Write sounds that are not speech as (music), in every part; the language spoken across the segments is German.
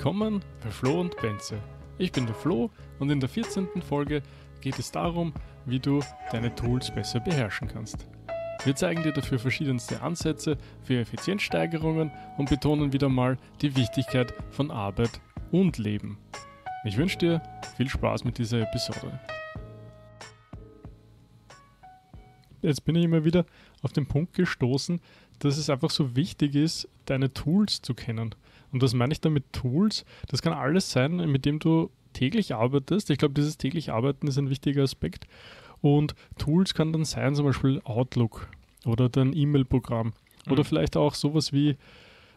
Willkommen bei Flo und Benze. Ich bin der Flo und in der 14. Folge geht es darum, wie du deine Tools besser beherrschen kannst. Wir zeigen dir dafür verschiedenste Ansätze für Effizienzsteigerungen und betonen wieder mal die Wichtigkeit von Arbeit und Leben. Ich wünsche dir viel Spaß mit dieser Episode. Jetzt bin ich immer wieder auf den Punkt gestoßen, dass es einfach so wichtig ist, deine Tools zu kennen. Und was meine ich damit Tools? Das kann alles sein, mit dem du täglich arbeitest. Ich glaube, dieses täglich Arbeiten ist ein wichtiger Aspekt. Und Tools kann dann sein, zum Beispiel Outlook oder dein E-Mail-Programm. Mhm. Oder vielleicht auch sowas wie,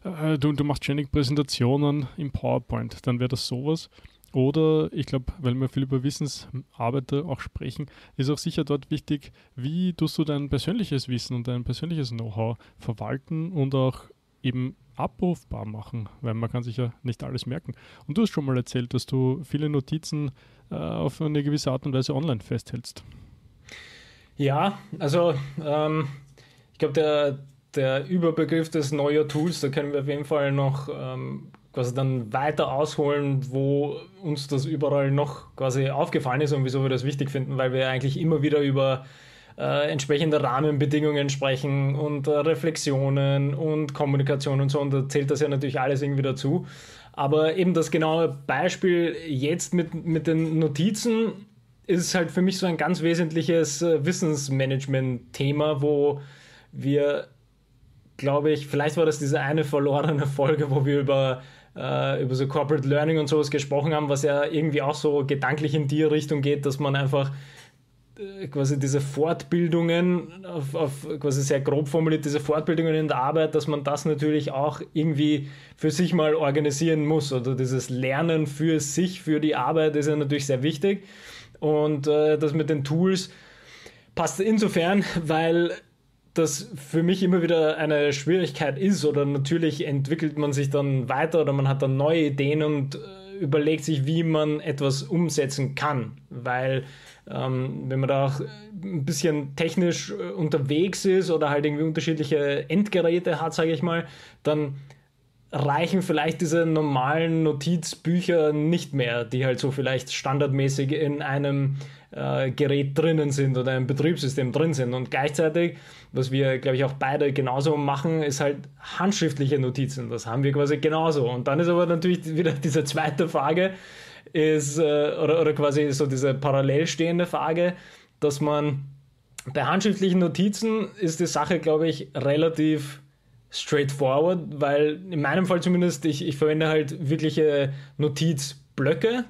äh, du, du machst ständig Präsentationen im PowerPoint. Dann wäre das sowas. Oder ich glaube, weil wir viel über Wissensarbeiter auch sprechen, ist auch sicher dort wichtig, wie tust du dein persönliches Wissen und dein persönliches Know-how verwalten und auch eben abrufbar machen, weil man kann sich ja nicht alles merken. Und du hast schon mal erzählt, dass du viele Notizen äh, auf eine gewisse Art und Weise online festhältst. Ja, also ähm, ich glaube, der, der Überbegriff des Neuer Tools, da können wir auf jeden Fall noch ähm, quasi dann weiter ausholen, wo uns das überall noch quasi aufgefallen ist und wieso wir das wichtig finden, weil wir eigentlich immer wieder über äh, entsprechende Rahmenbedingungen sprechen und äh, Reflexionen und Kommunikation und so. Und da zählt das ja natürlich alles irgendwie dazu. Aber eben das genaue Beispiel jetzt mit, mit den Notizen ist halt für mich so ein ganz wesentliches äh, Wissensmanagement-Thema, wo wir, glaube ich, vielleicht war das diese eine verlorene Folge, wo wir über äh, über so Corporate Learning und sowas gesprochen haben, was ja irgendwie auch so gedanklich in die Richtung geht, dass man einfach quasi diese Fortbildungen, auf, auf, quasi sehr grob formuliert, diese Fortbildungen in der Arbeit, dass man das natürlich auch irgendwie für sich mal organisieren muss. Oder dieses Lernen für sich, für die Arbeit ist ja natürlich sehr wichtig. Und äh, das mit den Tools passt insofern, weil das für mich immer wieder eine Schwierigkeit ist. Oder natürlich entwickelt man sich dann weiter oder man hat dann neue Ideen und äh, überlegt sich, wie man etwas umsetzen kann. Weil ähm, wenn man da auch ein bisschen technisch äh, unterwegs ist oder halt irgendwie unterschiedliche Endgeräte hat, sage ich mal, dann reichen vielleicht diese normalen Notizbücher nicht mehr, die halt so vielleicht standardmäßig in einem äh, Gerät drinnen sind oder einem Betriebssystem drin sind. Und gleichzeitig, was wir, glaube ich, auch beide genauso machen, ist halt handschriftliche Notizen. Das haben wir quasi genauso. Und dann ist aber natürlich wieder diese zweite Frage, ist, äh, oder, oder quasi so diese parallel stehende Frage, dass man bei handschriftlichen Notizen ist die Sache, glaube ich, relativ straightforward, weil in meinem Fall zumindest, ich, ich verwende halt wirkliche Notizblöcke,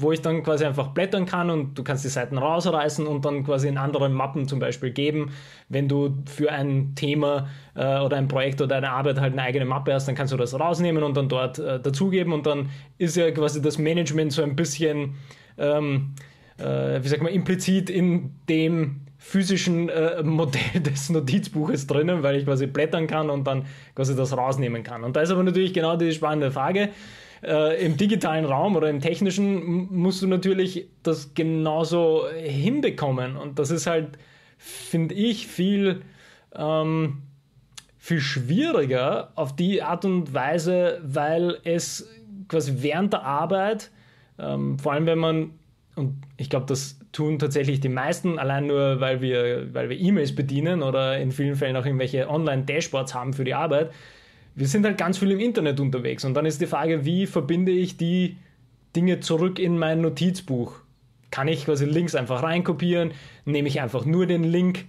wo ich dann quasi einfach blättern kann und du kannst die Seiten rausreißen und dann quasi in andere Mappen zum Beispiel geben. Wenn du für ein Thema äh, oder ein Projekt oder eine Arbeit halt eine eigene Mappe hast, dann kannst du das rausnehmen und dann dort äh, dazugeben und dann ist ja quasi das Management so ein bisschen, ähm, äh, wie sagt man, implizit in dem physischen äh, Modell (laughs) des Notizbuches drinnen, weil ich quasi blättern kann und dann quasi das rausnehmen kann. Und da ist aber natürlich genau die spannende Frage äh, Im digitalen Raum oder im technischen musst du natürlich das genauso hinbekommen. Und das ist halt, finde ich, viel, ähm, viel schwieriger auf die Art und Weise, weil es quasi während der Arbeit, ähm, vor allem wenn man, und ich glaube, das tun tatsächlich die meisten, allein nur, weil wir, weil wir E-Mails bedienen oder in vielen Fällen auch irgendwelche Online-Dashboards haben für die Arbeit, wir sind halt ganz viel im Internet unterwegs und dann ist die Frage, wie verbinde ich die Dinge zurück in mein Notizbuch? Kann ich quasi Links einfach reinkopieren? Nehme ich einfach nur den Link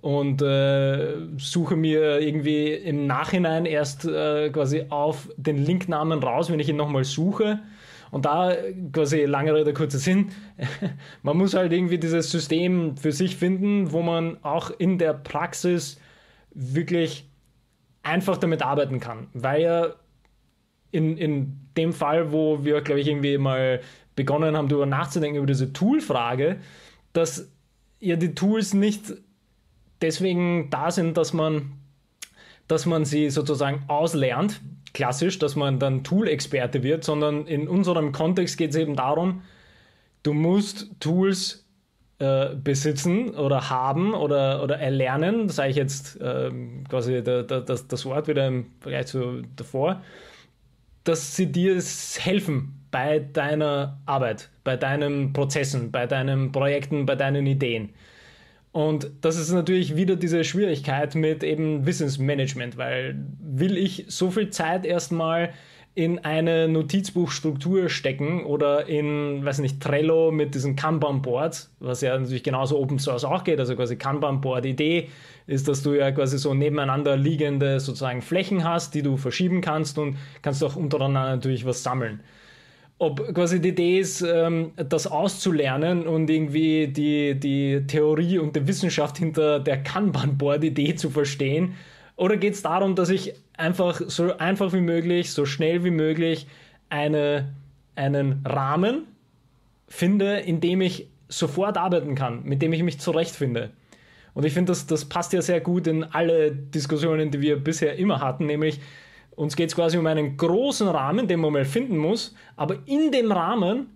und äh, suche mir irgendwie im Nachhinein erst äh, quasi auf den Linknamen raus, wenn ich ihn nochmal suche? Und da quasi lange Rede, kurzer Sinn, (laughs) man muss halt irgendwie dieses System für sich finden, wo man auch in der Praxis wirklich einfach damit arbeiten kann, weil ja in, in dem Fall, wo wir, glaube ich, irgendwie mal begonnen haben, darüber nachzudenken, über diese Tool-Frage, dass ja die Tools nicht deswegen da sind, dass man, dass man sie sozusagen auslernt, klassisch, dass man dann Tool-Experte wird, sondern in unserem Kontext geht es eben darum, du musst Tools äh, besitzen oder haben oder, oder erlernen, sage ich jetzt ähm, quasi der, der, das, das Wort wieder im Vergleich zu davor, dass sie dir helfen bei deiner Arbeit, bei deinen Prozessen, bei deinen Projekten, bei deinen Ideen. Und das ist natürlich wieder diese Schwierigkeit mit eben Wissensmanagement, weil will ich so viel Zeit erstmal in eine Notizbuchstruktur stecken oder in, weiß nicht, Trello mit diesen Kanban-Boards, was ja natürlich genauso Open Source auch geht. Also quasi Kanban-Board-Idee ist, dass du ja quasi so nebeneinander liegende sozusagen Flächen hast, die du verschieben kannst und kannst auch untereinander natürlich was sammeln ob quasi die Idee ist, ähm, das auszulernen und irgendwie die, die Theorie und die Wissenschaft hinter der Kanban-Board-Idee zu verstehen. Oder geht es darum, dass ich einfach so einfach wie möglich, so schnell wie möglich eine, einen Rahmen finde, in dem ich sofort arbeiten kann, mit dem ich mich zurechtfinde. Und ich finde, das, das passt ja sehr gut in alle Diskussionen, die wir bisher immer hatten, nämlich uns geht es quasi um einen großen Rahmen, den man mal finden muss, aber in dem Rahmen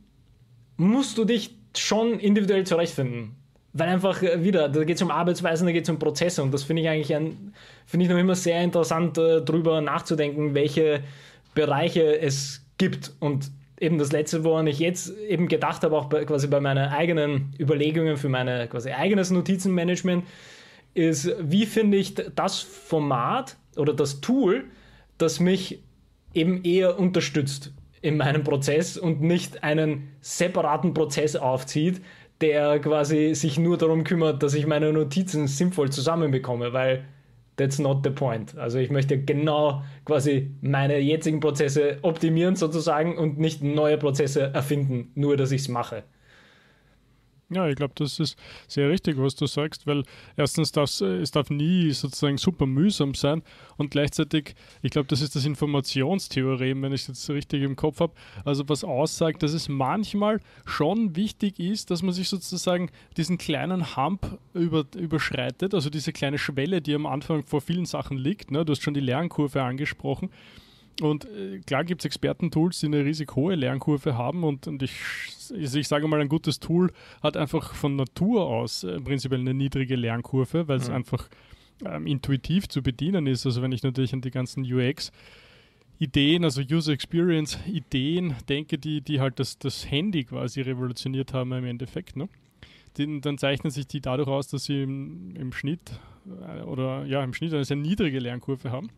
musst du dich schon individuell zurechtfinden. Weil einfach äh, wieder, da geht es um Arbeitsweisen, da geht es um Prozesse und das finde ich eigentlich finde ich noch immer sehr interessant, äh, darüber nachzudenken, welche Bereiche es gibt. Und eben das letzte, woran ich jetzt eben gedacht habe, auch bei, quasi bei meinen eigenen Überlegungen für mein eigenes Notizenmanagement, ist, wie finde ich das Format oder das Tool, das mich eben eher unterstützt in meinem Prozess und nicht einen separaten Prozess aufzieht, der quasi sich nur darum kümmert, dass ich meine Notizen sinnvoll zusammenbekomme, weil that's not the point. Also ich möchte genau quasi meine jetzigen Prozesse optimieren sozusagen und nicht neue Prozesse erfinden, nur dass ich es mache. Ja, ich glaube, das ist sehr richtig, was du sagst, weil erstens darf es darf nie sozusagen super mühsam sein und gleichzeitig, ich glaube, das ist das Informationstheorem, wenn ich es jetzt richtig im Kopf habe, also was aussagt, dass es manchmal schon wichtig ist, dass man sich sozusagen diesen kleinen Hump über, überschreitet, also diese kleine Schwelle, die am Anfang vor vielen Sachen liegt. Ne? Du hast schon die Lernkurve angesprochen und äh, klar gibt es Expertentools, die eine riesig hohe Lernkurve haben und, und ich, also ich sage mal, ein gutes Tool hat einfach von Natur aus äh, prinzipiell eine niedrige Lernkurve, weil es mhm. einfach ähm, intuitiv zu bedienen ist. Also wenn ich natürlich an die ganzen UX Ideen, also User Experience Ideen denke, die, die halt das, das Handy quasi revolutioniert haben im Endeffekt, ne? Den, dann zeichnen sich die dadurch aus, dass sie im, im Schnitt äh, oder ja im Schnitt eine sehr niedrige Lernkurve haben.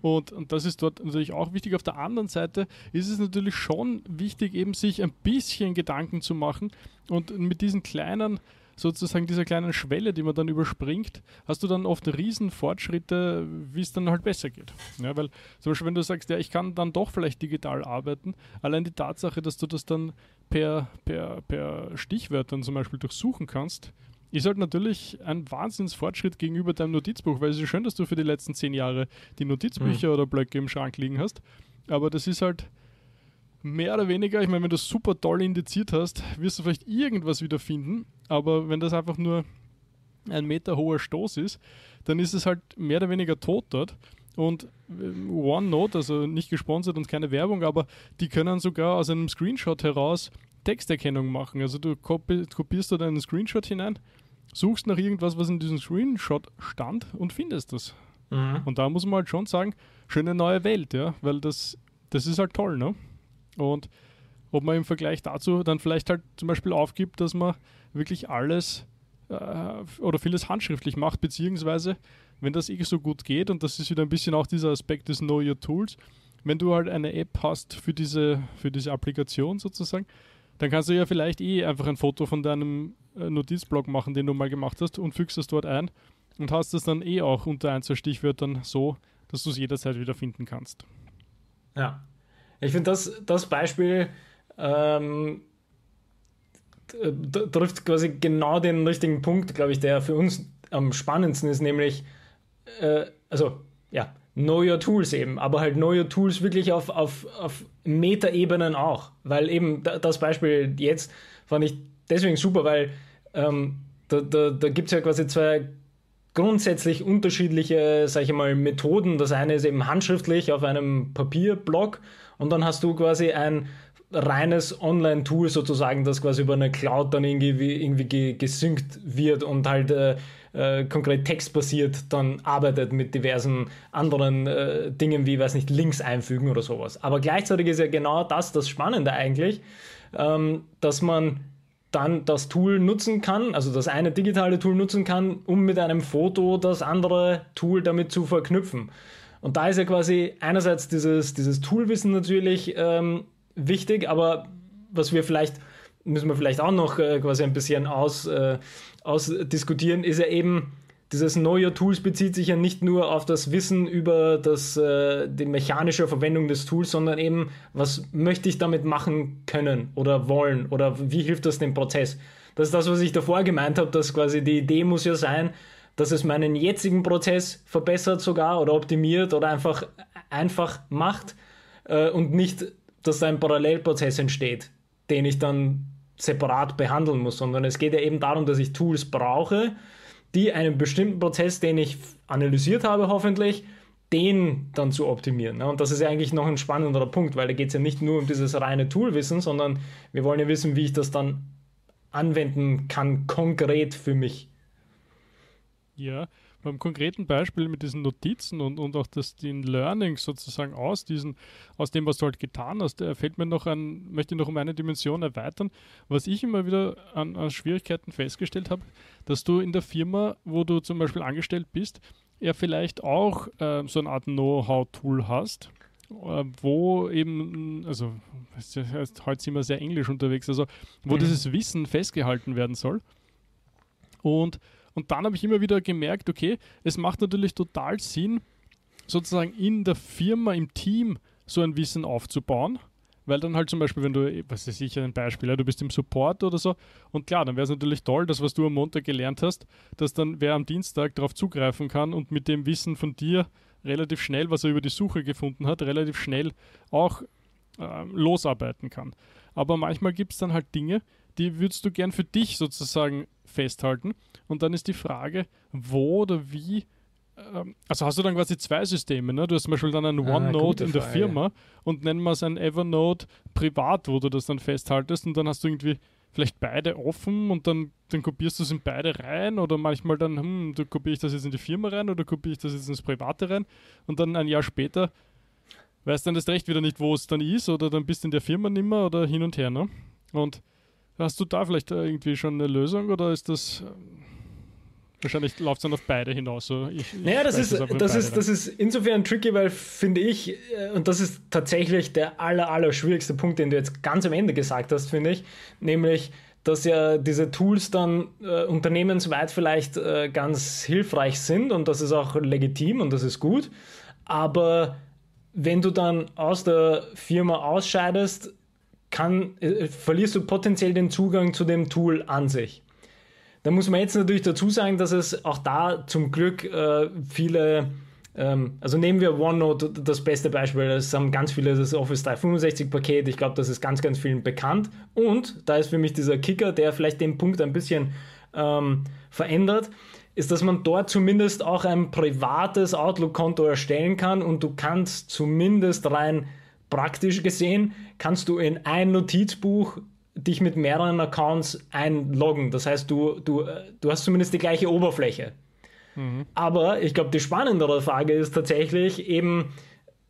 Und, und das ist dort natürlich auch wichtig. Auf der anderen Seite ist es natürlich schon wichtig, eben sich ein bisschen Gedanken zu machen und mit diesen kleinen sozusagen dieser kleinen Schwelle, die man dann überspringt, hast du dann oft riesen Fortschritte, wie es dann halt besser geht. Ja, weil zum Beispiel, wenn du sagst, ja, ich kann dann doch vielleicht digital arbeiten, allein die Tatsache, dass du das dann per, per, per Stichwörtern zum Beispiel durchsuchen kannst, ist halt natürlich ein Wahnsinnsfortschritt gegenüber deinem Notizbuch, weil es ist schön, dass du für die letzten zehn Jahre die Notizbücher mhm. oder Blöcke im Schrank liegen hast. Aber das ist halt mehr oder weniger, ich meine, wenn du es super toll indiziert hast, wirst du vielleicht irgendwas wieder finden. Aber wenn das einfach nur ein Meter hoher Stoß ist, dann ist es halt mehr oder weniger tot dort. Und äh, OneNote, also nicht gesponsert und keine Werbung, aber die können sogar aus einem Screenshot heraus Texterkennung machen. Also du kopierst dort einen Screenshot hinein, suchst nach irgendwas, was in diesem Screenshot stand und findest das. Mhm. Und da muss man halt schon sagen, schöne neue Welt, ja, weil das, das ist halt toll, ne? Und ob man im Vergleich dazu dann vielleicht halt zum Beispiel aufgibt, dass man wirklich alles äh, oder vieles handschriftlich macht, beziehungsweise wenn das eh so gut geht, und das ist wieder ein bisschen auch dieser Aspekt des Know Your Tools, wenn du halt eine App hast für diese, für diese Applikation sozusagen, dann kannst du ja vielleicht eh einfach ein Foto von deinem Notizblock machen, den du mal gemacht hast und fügst es dort ein und hast es dann eh auch unter ein, zwei Stichwörtern so, dass du es jederzeit wieder finden kannst. Ja, ich finde das, das Beispiel ähm, trifft quasi genau den richtigen Punkt, glaube ich, der für uns am spannendsten ist, nämlich, äh, also ja, Know Your Tools eben, aber halt Know Your Tools wirklich auf, auf, auf Metaebenen auch. Weil eben das Beispiel jetzt fand ich deswegen super, weil ähm, da, da, da gibt es ja quasi zwei grundsätzlich unterschiedliche, sag ich mal, Methoden. Das eine ist eben handschriftlich auf einem Papierblock und dann hast du quasi ein reines Online-Tool sozusagen, das quasi über eine Cloud dann irgendwie, irgendwie gesynkt wird und halt äh, äh, konkret textbasiert dann arbeitet mit diversen anderen äh, Dingen wie, weiß nicht, Links einfügen oder sowas. Aber gleichzeitig ist ja genau das das Spannende eigentlich, ähm, dass man dann das Tool nutzen kann, also das eine digitale Tool nutzen kann, um mit einem Foto das andere Tool damit zu verknüpfen. Und da ist ja quasi einerseits dieses, dieses Toolwissen natürlich ähm, wichtig, aber was wir vielleicht, müssen wir vielleicht auch noch äh, quasi ein bisschen aus, äh, ausdiskutieren, ist ja eben, dieses neue Tools bezieht sich ja nicht nur auf das Wissen über das, äh, die mechanische Verwendung des Tools, sondern eben, was möchte ich damit machen können oder wollen oder wie hilft das dem Prozess? Das ist das, was ich davor gemeint habe, dass quasi die Idee muss ja sein, dass es meinen jetzigen Prozess verbessert sogar oder optimiert oder einfach einfach macht äh, und nicht, dass da ein Parallelprozess entsteht, den ich dann separat behandeln muss, sondern es geht ja eben darum, dass ich Tools brauche, die einen bestimmten Prozess, den ich analysiert habe, hoffentlich, den dann zu optimieren. Und das ist ja eigentlich noch ein spannenderer Punkt, weil da geht es ja nicht nur um dieses reine Toolwissen, sondern wir wollen ja wissen, wie ich das dann anwenden kann, konkret für mich. Ja, beim konkreten Beispiel mit diesen Notizen und, und auch das, den Learnings sozusagen aus diesen, aus dem, was du halt getan hast, fällt mir noch an, möchte ich noch um eine Dimension erweitern. Was ich immer wieder an, an Schwierigkeiten festgestellt habe, dass du in der Firma, wo du zum Beispiel angestellt bist, ja vielleicht auch äh, so eine Art Know-how-Tool hast, äh, wo eben, also heißt, heute sind wir sehr englisch unterwegs, also wo mhm. dieses Wissen festgehalten werden soll. Und und dann habe ich immer wieder gemerkt, okay, es macht natürlich total Sinn, sozusagen in der Firma, im Team so ein Wissen aufzubauen. Weil dann halt zum Beispiel, wenn du, was ist sicher ein Beispiel, du bist im Support oder so, und klar, dann wäre es natürlich toll, dass was du am Montag gelernt hast, dass dann wer am Dienstag darauf zugreifen kann und mit dem Wissen von dir relativ schnell, was er über die Suche gefunden hat, relativ schnell auch äh, losarbeiten kann. Aber manchmal gibt es dann halt Dinge, die würdest du gern für dich sozusagen festhalten. Und dann ist die Frage, wo oder wie. Ähm, also hast du dann quasi zwei Systeme, ne? Du hast zum Beispiel dann ein ah, OneNote in der Frage. Firma und nennen wir es ein Evernote privat, wo du das dann festhaltest und dann hast du irgendwie vielleicht beide offen und dann, dann kopierst du es in beide rein oder manchmal dann, hm, du kopiere ich das jetzt in die Firma rein oder kopiere ich das jetzt ins Private rein und dann ein Jahr später weißt dann das Recht wieder nicht, wo es dann ist oder dann bist du in der Firma nimmer oder hin und her, ne? Und Hast du da vielleicht äh, irgendwie schon eine Lösung oder ist das. Ähm, wahrscheinlich läuft es dann auf beide hinaus. So, ich, ich naja, das ist, das, ist, das ist insofern tricky, weil finde ich, äh, und das ist tatsächlich der aller, aller schwierigste Punkt, den du jetzt ganz am Ende gesagt hast, finde ich, nämlich, dass ja diese Tools dann äh, unternehmensweit vielleicht äh, ganz hilfreich sind und das ist auch legitim und das ist gut, aber wenn du dann aus der Firma ausscheidest, kann, äh, verlierst du potenziell den Zugang zu dem Tool an sich. Da muss man jetzt natürlich dazu sagen, dass es auch da zum Glück äh, viele, ähm, also nehmen wir OneNote das beste Beispiel, es haben ganz viele das Office 365 Paket, ich glaube, das ist ganz, ganz vielen bekannt und da ist für mich dieser Kicker, der vielleicht den Punkt ein bisschen ähm, verändert, ist, dass man dort zumindest auch ein privates Outlook-Konto erstellen kann und du kannst zumindest rein praktisch gesehen kannst du in ein Notizbuch dich mit mehreren Accounts einloggen. Das heißt, du, du, du hast zumindest die gleiche Oberfläche. Mhm. Aber ich glaube, die spannendere Frage ist tatsächlich eben,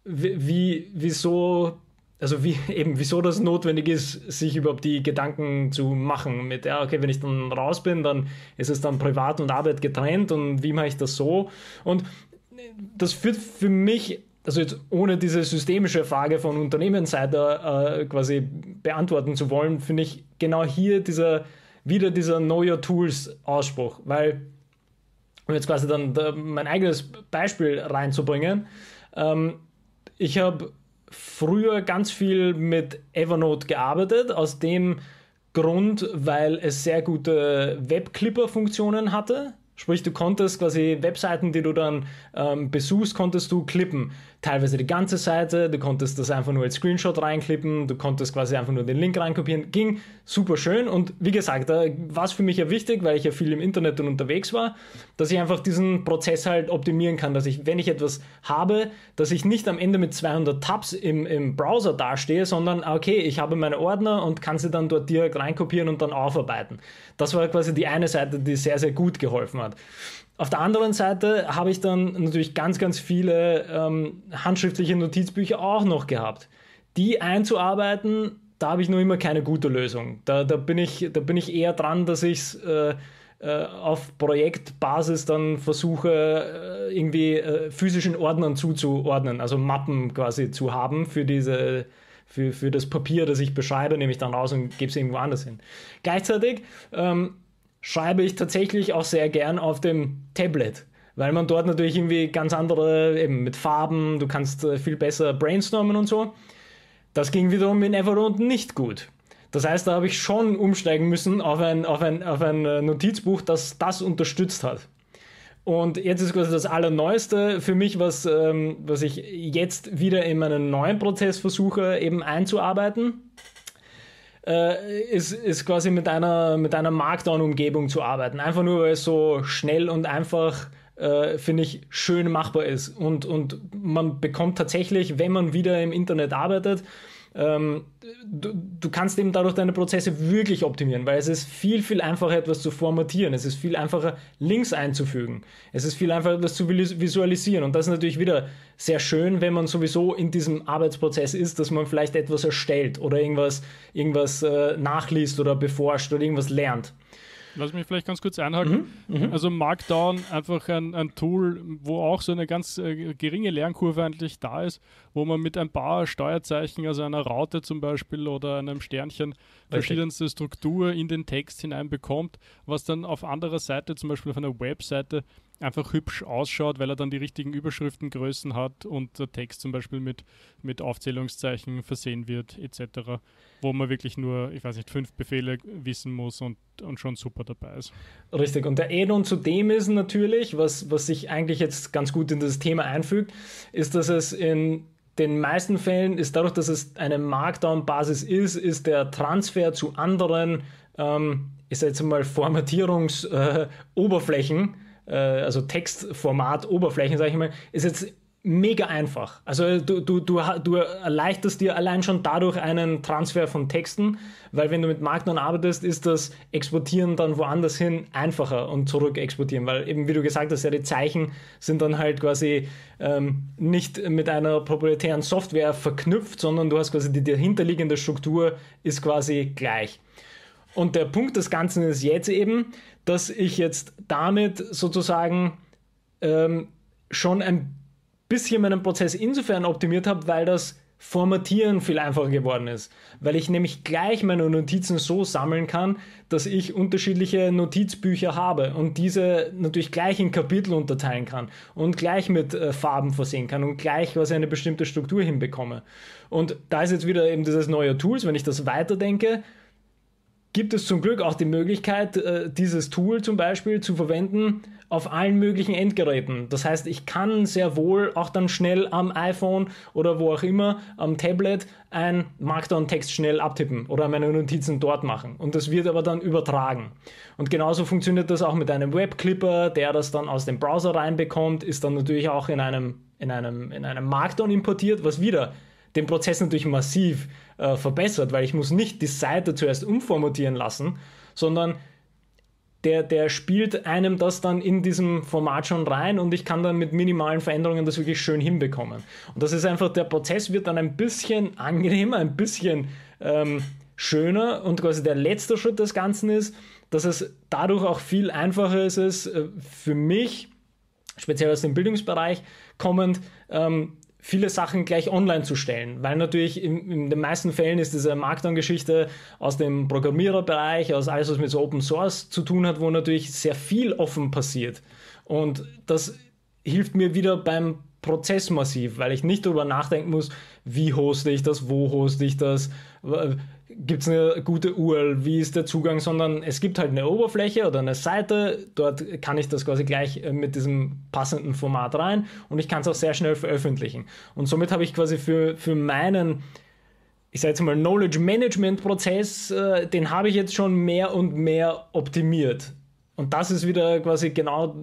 wie, wieso, also wie, (laughs) eben, wieso das notwendig ist, sich überhaupt die Gedanken zu machen mit, ja, okay, wenn ich dann raus bin, dann ist es dann Privat und Arbeit getrennt und wie mache ich das so? Und das führt für mich also jetzt ohne diese systemische Frage von Unternehmensseite äh, quasi beantworten zu wollen, finde ich genau hier dieser, wieder dieser Know Your Tools Ausspruch, weil, um jetzt quasi dann da mein eigenes Beispiel reinzubringen, ähm, ich habe früher ganz viel mit Evernote gearbeitet, aus dem Grund, weil es sehr gute Webclipper-Funktionen hatte Sprich, du konntest quasi Webseiten, die du dann ähm, besuchst, konntest du klippen. Teilweise die ganze Seite, du konntest das einfach nur als Screenshot reinklippen, du konntest quasi einfach nur den Link reinkopieren. Ging super schön und wie gesagt, da war es für mich ja wichtig, weil ich ja viel im Internet und unterwegs war, dass ich einfach diesen Prozess halt optimieren kann, dass ich, wenn ich etwas habe, dass ich nicht am Ende mit 200 Tabs im, im Browser dastehe, sondern okay, ich habe meine Ordner und kann sie dann dort direkt reinkopieren und dann aufarbeiten. Das war quasi die eine Seite, die sehr, sehr gut geholfen hat. Auf der anderen Seite habe ich dann natürlich ganz, ganz viele ähm, handschriftliche Notizbücher auch noch gehabt. Die einzuarbeiten, da habe ich noch immer keine gute Lösung. Da, da, bin, ich, da bin ich eher dran, dass ich es äh, äh, auf Projektbasis dann versuche, äh, irgendwie äh, physischen Ordnern zuzuordnen, also Mappen quasi zu haben für diese für, für das Papier, das ich beschreibe, nehme ich dann raus und gebe es irgendwo anders hin. Gleichzeitig ähm, schreibe ich tatsächlich auch sehr gern auf dem Tablet, weil man dort natürlich irgendwie ganz andere, eben mit Farben, du kannst äh, viel besser brainstormen und so. Das ging wiederum in Evernote nicht gut. Das heißt, da habe ich schon umsteigen müssen auf ein, auf ein, auf ein äh, Notizbuch, das das unterstützt hat. Und jetzt ist quasi das Allerneueste für mich, was, ähm, was ich jetzt wieder in meinen neuen Prozess versuche, eben einzuarbeiten, äh, ist, ist quasi mit einer, mit einer Markdown-Umgebung zu arbeiten. Einfach nur, weil es so schnell und einfach äh, finde ich, schön machbar ist. Und, und man bekommt tatsächlich, wenn man wieder im Internet arbeitet, ähm, du, du, kannst eben dadurch deine Prozesse wirklich optimieren, weil es ist viel, viel einfacher, etwas zu formatieren. Es ist viel einfacher, Links einzufügen. Es ist viel einfacher, etwas zu visualisieren. Und das ist natürlich wieder sehr schön, wenn man sowieso in diesem Arbeitsprozess ist, dass man vielleicht etwas erstellt oder irgendwas, irgendwas äh, nachliest oder beforscht oder irgendwas lernt. Lass mich vielleicht ganz kurz einhaken. Mhm, mhm, also Markdown einfach ein, ein Tool, wo auch so eine ganz äh, geringe Lernkurve eigentlich da ist, wo man mit ein paar Steuerzeichen, also einer Raute zum Beispiel oder einem Sternchen, verschiedenste Struktur in den Text hineinbekommt, was dann auf anderer Seite, zum Beispiel auf einer Webseite, einfach hübsch ausschaut, weil er dann die richtigen Überschriftengrößen hat und der Text zum Beispiel mit, mit Aufzählungszeichen versehen wird, etc. Wo man wirklich nur, ich weiß nicht, fünf Befehle wissen muss und, und schon super dabei ist. Richtig, und der Add-on zu dem ist natürlich, was, was sich eigentlich jetzt ganz gut in das Thema einfügt, ist, dass es in den meisten Fällen ist dadurch, dass es eine Markdown-Basis ist, ist der Transfer zu anderen, ähm, ich sage jetzt mal, Formatierungsoberflächen, äh, äh, also Textformat, Oberflächen, sage ich mal, ist jetzt mega einfach. Also du, du, du, du erleichterst dir allein schon dadurch einen Transfer von Texten, weil wenn du mit Markdown arbeitest, ist das Exportieren dann woanders hin einfacher und zurück exportieren, weil eben wie du gesagt hast, ja die Zeichen sind dann halt quasi ähm, nicht mit einer proprietären Software verknüpft, sondern du hast quasi die dahinterliegende Struktur ist quasi gleich. Und der Punkt des Ganzen ist jetzt eben, dass ich jetzt damit sozusagen ähm, schon ein bisschen meinen Prozess insofern optimiert habe, weil das Formatieren viel einfacher geworden ist, weil ich nämlich gleich meine Notizen so sammeln kann, dass ich unterschiedliche Notizbücher habe und diese natürlich gleich in Kapitel unterteilen kann und gleich mit äh, Farben versehen kann und gleich quasi eine bestimmte Struktur hinbekomme. Und da ist jetzt wieder eben dieses neue Tools, wenn ich das weiterdenke, gibt es zum Glück auch die Möglichkeit, äh, dieses Tool zum Beispiel zu verwenden auf allen möglichen Endgeräten. Das heißt, ich kann sehr wohl auch dann schnell am iPhone oder wo auch immer am Tablet ein Markdown-Text schnell abtippen oder meine Notizen dort machen. Und das wird aber dann übertragen. Und genauso funktioniert das auch mit einem Webclipper, der das dann aus dem Browser reinbekommt, ist dann natürlich auch in einem, in einem, in einem Markdown importiert, was wieder den Prozess natürlich massiv äh, verbessert, weil ich muss nicht die Seite zuerst umformatieren lassen, sondern der, der spielt einem das dann in diesem Format schon rein und ich kann dann mit minimalen Veränderungen das wirklich schön hinbekommen. Und das ist einfach, der Prozess wird dann ein bisschen angenehmer, ein bisschen ähm, schöner und quasi der letzte Schritt des Ganzen ist, dass es dadurch auch viel einfacher ist, äh, für mich, speziell aus dem Bildungsbereich kommend, ähm, viele Sachen gleich online zu stellen, weil natürlich in, in den meisten Fällen ist diese Markdown-Geschichte aus dem Programmiererbereich, aus alles, was mit so Open Source zu tun hat, wo natürlich sehr viel offen passiert. Und das hilft mir wieder beim prozessmassiv, weil ich nicht darüber nachdenken muss, wie hoste ich das, wo hoste ich das, gibt es eine gute URL, wie ist der Zugang, sondern es gibt halt eine Oberfläche oder eine Seite, dort kann ich das quasi gleich äh, mit diesem passenden Format rein und ich kann es auch sehr schnell veröffentlichen. Und somit habe ich quasi für, für meinen, ich sage jetzt mal, Knowledge Management Prozess, äh, den habe ich jetzt schon mehr und mehr optimiert. Und das ist wieder quasi genau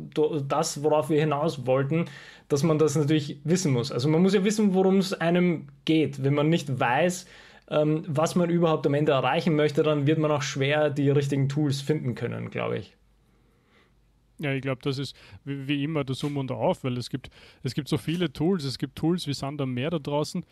das, worauf wir hinaus wollten, dass man das natürlich wissen muss. Also man muss ja wissen, worum es einem geht. Wenn man nicht weiß, ähm, was man überhaupt am Ende erreichen möchte, dann wird man auch schwer die richtigen Tools finden können, glaube ich. Ja, ich glaube, das ist wie, wie, immer das Um und Auf, weil es gibt, es gibt so viele Tools, es gibt Tools wie Sand am Meer da draußen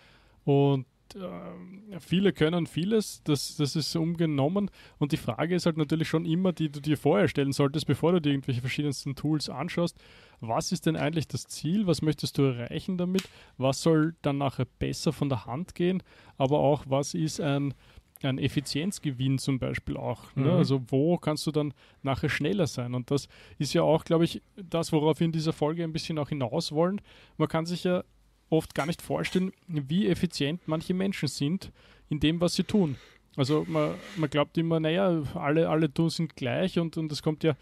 und äh, viele können vieles, das, das ist umgenommen. Und die Frage ist halt natürlich schon immer, die du dir vorher stellen solltest, bevor du dir irgendwelche verschiedensten Tools anschaust. Was ist denn eigentlich das Ziel? Was möchtest du erreichen damit? Was soll dann nachher besser von der Hand gehen? Aber auch, was ist ein, ein Effizienzgewinn zum Beispiel auch. Ne? Mhm. Also wo kannst du dann nachher schneller sein? Und das ist ja auch, glaube ich, das, worauf wir in dieser Folge ein bisschen auch hinaus wollen. Man kann sich ja oft gar nicht vorstellen, wie effizient manche Menschen sind in dem, was sie tun. Also man, man glaubt immer, naja, alle, alle tun sind gleich und, und das kommt ja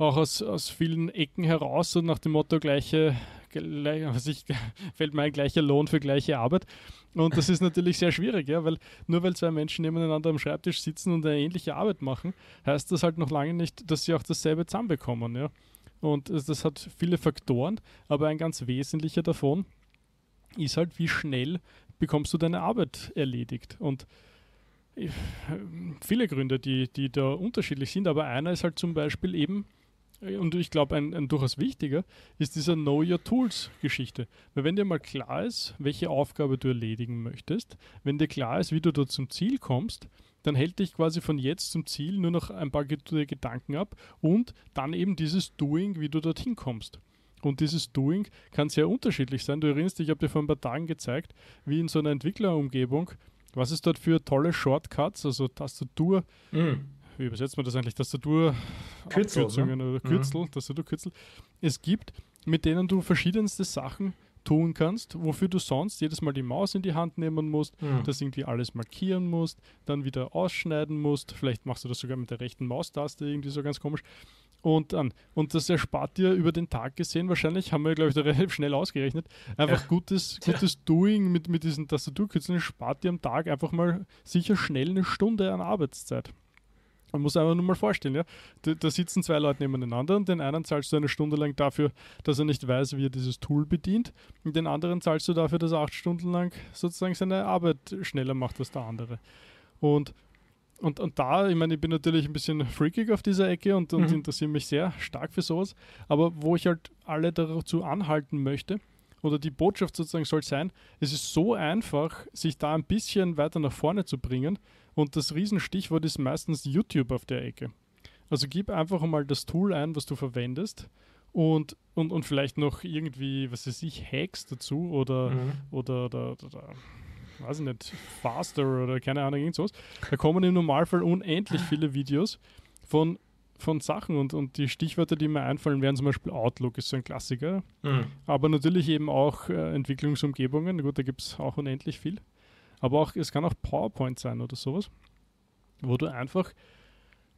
auch aus, aus vielen Ecken heraus, so nach dem Motto gleiche, gleich, was ich, (laughs) fällt mir ein gleicher Lohn für gleiche Arbeit. Und das ist natürlich sehr schwierig, ja, weil nur weil zwei Menschen nebeneinander am Schreibtisch sitzen und eine ähnliche Arbeit machen, heißt das halt noch lange nicht, dass sie auch dasselbe zusammenbekommen, ja. Und das hat viele Faktoren, aber ein ganz wesentlicher davon ist halt, wie schnell bekommst du deine Arbeit erledigt. Und äh, viele Gründe, die, die da unterschiedlich sind, aber einer ist halt zum Beispiel eben, und ich glaube, ein, ein, durchaus wichtiger, ist dieser Know Your Tools Geschichte. Weil wenn dir mal klar ist, welche Aufgabe du erledigen möchtest, wenn dir klar ist, wie du dort zum Ziel kommst, dann hält dich quasi von jetzt zum Ziel nur noch ein paar Gedanken ab und dann eben dieses Doing, wie du dorthin kommst. Und dieses Doing kann sehr unterschiedlich sein. Du erinnerst dich, ich habe dir vor ein paar Tagen gezeigt, wie in so einer Entwicklerumgebung, was es dort für tolle Shortcuts, also Tastatur, mm. Wie übersetzt man das eigentlich, Tastatur, Kürzel, ne? oder Kürzel, mm. Tastaturkürzel, es gibt, mit denen du verschiedenste Sachen tun kannst, wofür du sonst jedes Mal die Maus in die Hand nehmen musst, mhm. das irgendwie alles markieren musst, dann wieder ausschneiden musst, vielleicht machst du das sogar mit der rechten Maustaste, irgendwie so ganz komisch. Und, an. und das erspart dir über den Tag gesehen, wahrscheinlich, haben wir, glaube ich, da (laughs) relativ schnell ausgerechnet, einfach ja. gutes, gutes ja. Doing mit, mit diesen Tastaturkürzeln spart dir am Tag einfach mal sicher schnell eine Stunde an Arbeitszeit. Man muss einfach nur mal vorstellen, ja. Da, da, sitzen zwei Leute nebeneinander und den einen zahlst du eine Stunde lang dafür, dass er nicht weiß, wie er dieses Tool bedient. Und den anderen zahlst du dafür, dass er acht Stunden lang sozusagen seine Arbeit schneller macht als der andere. Und und, und da, ich meine, ich bin natürlich ein bisschen freakig auf dieser Ecke und, und mhm. interessiere mich sehr stark für sowas, aber wo ich halt alle dazu anhalten möchte, oder die Botschaft sozusagen soll sein, es ist so einfach, sich da ein bisschen weiter nach vorne zu bringen und das Riesenstichwort ist meistens YouTube auf der Ecke. Also gib einfach mal das Tool ein, was du verwendest und, und, und vielleicht noch irgendwie, was weiß ich, Hacks dazu oder, mhm. oder, oder, oder, oder weiß ich nicht, Faster oder keine Ahnung, irgendwas. Da kommen im Normalfall unendlich viele Videos von, von Sachen und, und die Stichwörter, die mir einfallen, wären zum Beispiel Outlook, ist so ein Klassiker. Mhm. Aber natürlich eben auch äh, Entwicklungsumgebungen. Gut, da gibt es auch unendlich viel. Aber auch, es kann auch PowerPoint sein oder sowas, wo du einfach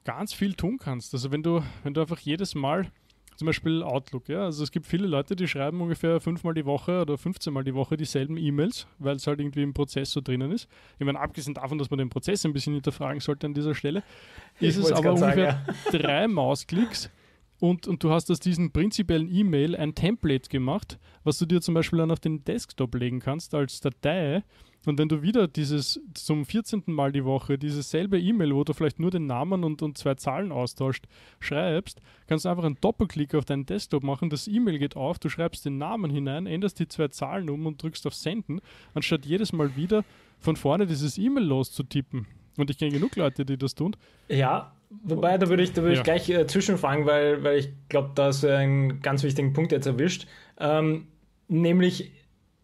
ganz viel tun kannst. Also wenn du, wenn du einfach jedes Mal zum Beispiel Outlook, ja. Also es gibt viele Leute, die schreiben ungefähr fünfmal die Woche oder 15 Mal die Woche dieselben E-Mails, weil es halt irgendwie im Prozess so drinnen ist. Ich meine, abgesehen davon, dass man den Prozess ein bisschen hinterfragen sollte an dieser Stelle, (laughs) ist es aber ungefähr sagen, ja. drei Mausklicks und, und du hast aus diesem prinzipiellen E-Mail ein Template gemacht, was du dir zum Beispiel dann auf den Desktop legen kannst als Datei und wenn du wieder dieses zum 14. Mal die Woche dieses selbe E-Mail, wo du vielleicht nur den Namen und, und zwei Zahlen austauscht, schreibst, kannst du einfach einen Doppelklick auf deinen Desktop machen, das E-Mail geht auf, du schreibst den Namen hinein, änderst die zwei Zahlen um und drückst auf Senden, anstatt jedes Mal wieder von vorne dieses E-Mail loszutippen. Und ich kenne genug Leute, die das tun. Ja, wobei, da würde ich, da würd ja. ich gleich äh, zwischenfragen, weil, weil ich glaube, da hast du einen ganz wichtigen Punkt jetzt erwischt. Ähm, nämlich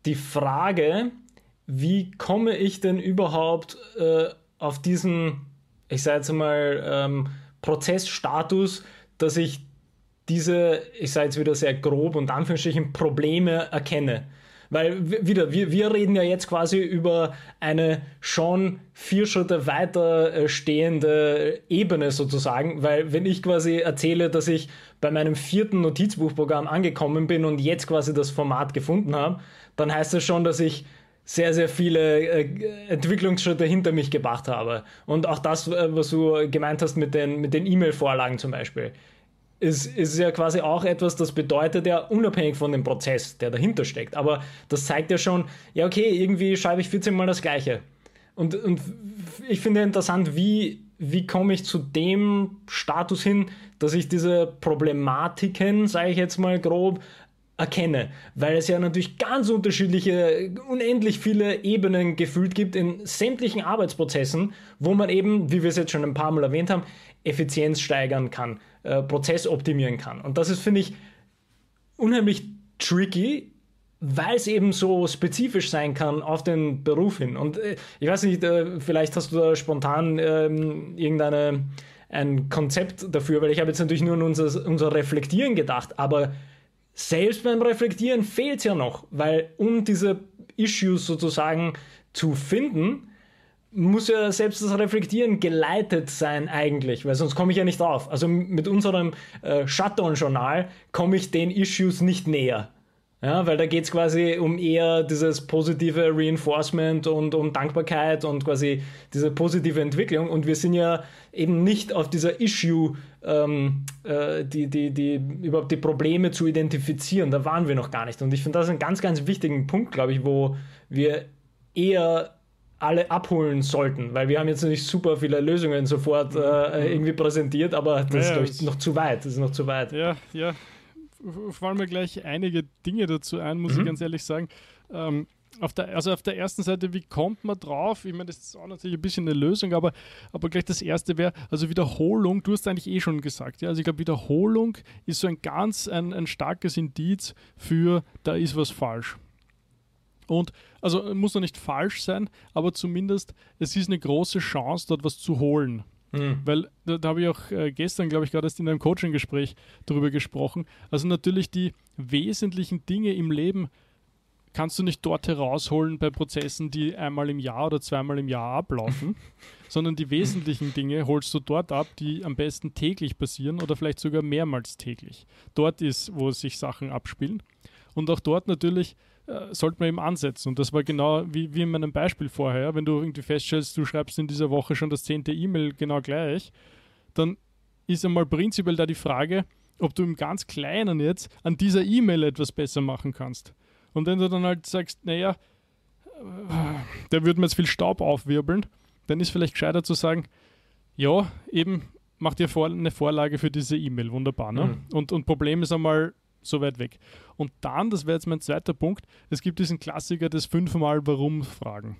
die Frage, wie komme ich denn überhaupt äh, auf diesen, ich sage jetzt mal, ähm, Prozessstatus, dass ich diese, ich sage jetzt wieder sehr grob und Anführungsstrichen, Probleme erkenne. Weil wieder, wir, wir reden ja jetzt quasi über eine schon vier Schritte weiter äh, stehende Ebene sozusagen, weil wenn ich quasi erzähle, dass ich bei meinem vierten Notizbuchprogramm angekommen bin und jetzt quasi das Format gefunden habe, dann heißt das schon, dass ich sehr, sehr viele äh, Entwicklungsschritte hinter mich gebracht habe. Und auch das, äh, was du gemeint hast mit den mit E-Mail-Vorlagen zum Beispiel ist, ist ja quasi auch etwas, das bedeutet ja unabhängig von dem Prozess, der dahinter steckt. Aber das zeigt ja schon, ja, okay, irgendwie schreibe ich 14 Mal das Gleiche. Und, und ich finde interessant, wie, wie komme ich zu dem Status hin, dass ich diese Problematiken, sage ich jetzt mal grob, erkenne, weil es ja natürlich ganz unterschiedliche, unendlich viele Ebenen gefühlt gibt in sämtlichen Arbeitsprozessen, wo man eben, wie wir es jetzt schon ein paar Mal erwähnt haben, Effizienz steigern kann, äh, Prozess optimieren kann. Und das ist, finde ich, unheimlich tricky, weil es eben so spezifisch sein kann auf den Beruf hin. Und äh, ich weiß nicht, äh, vielleicht hast du da spontan ähm, irgendeine ein Konzept dafür, weil ich habe jetzt natürlich nur an unser, unser Reflektieren gedacht, aber selbst beim Reflektieren fehlt es ja noch, weil um diese Issues sozusagen zu finden, muss ja selbst das Reflektieren geleitet sein eigentlich, weil sonst komme ich ja nicht drauf. Also mit unserem äh, Shutdown-Journal komme ich den Issues nicht näher. Ja, weil da geht es quasi um eher dieses positive Reinforcement und um Dankbarkeit und quasi diese positive Entwicklung. Und wir sind ja eben nicht auf dieser Issue, ähm, äh, die, die, die, überhaupt die Probleme zu identifizieren. Da waren wir noch gar nicht. Und ich finde das einen ganz, ganz wichtigen Punkt, glaube ich, wo wir eher alle abholen sollten, weil wir haben jetzt nicht super viele Lösungen sofort äh, irgendwie präsentiert, aber das ja, ist ich, noch zu weit. Das ist noch zu weit. Ja, ja, fallen mir gleich einige Dinge dazu ein, muss mhm. ich ganz ehrlich sagen. Ähm, auf der, also auf der ersten Seite, wie kommt man drauf? Ich meine, das ist auch natürlich ein bisschen eine Lösung, aber, aber gleich das erste wäre, also Wiederholung, du hast eigentlich eh schon gesagt, ja, also ich glaube, Wiederholung ist so ein ganz, ein, ein starkes Indiz für, da ist was falsch. Und also muss noch nicht falsch sein, aber zumindest es ist eine große Chance, dort was zu holen. Mhm. Weil da, da habe ich auch äh, gestern, glaube ich, gerade erst in einem Coaching-Gespräch darüber gesprochen. Also natürlich die wesentlichen Dinge im Leben kannst du nicht dort herausholen bei Prozessen, die einmal im Jahr oder zweimal im Jahr ablaufen, (laughs) sondern die wesentlichen Dinge holst du dort ab, die am besten täglich passieren oder vielleicht sogar mehrmals täglich. Dort ist, wo sich Sachen abspielen. Und auch dort natürlich äh, sollte man eben ansetzen. Und das war genau wie, wie in meinem Beispiel vorher. Wenn du irgendwie feststellst, du schreibst in dieser Woche schon das zehnte E-Mail genau gleich, dann ist einmal prinzipiell da die Frage, ob du im ganz Kleinen jetzt an dieser E-Mail etwas besser machen kannst. Und wenn du dann halt sagst, naja, der würde mir jetzt viel Staub aufwirbeln, dann ist vielleicht gescheiter zu sagen, ja, eben, mach dir vor, eine Vorlage für diese E-Mail, wunderbar. Ne? Mhm. Und, und Problem ist einmal, so weit weg. Und dann, das wäre jetzt mein zweiter Punkt, es gibt diesen Klassiker des fünfmal Warum-Fragen.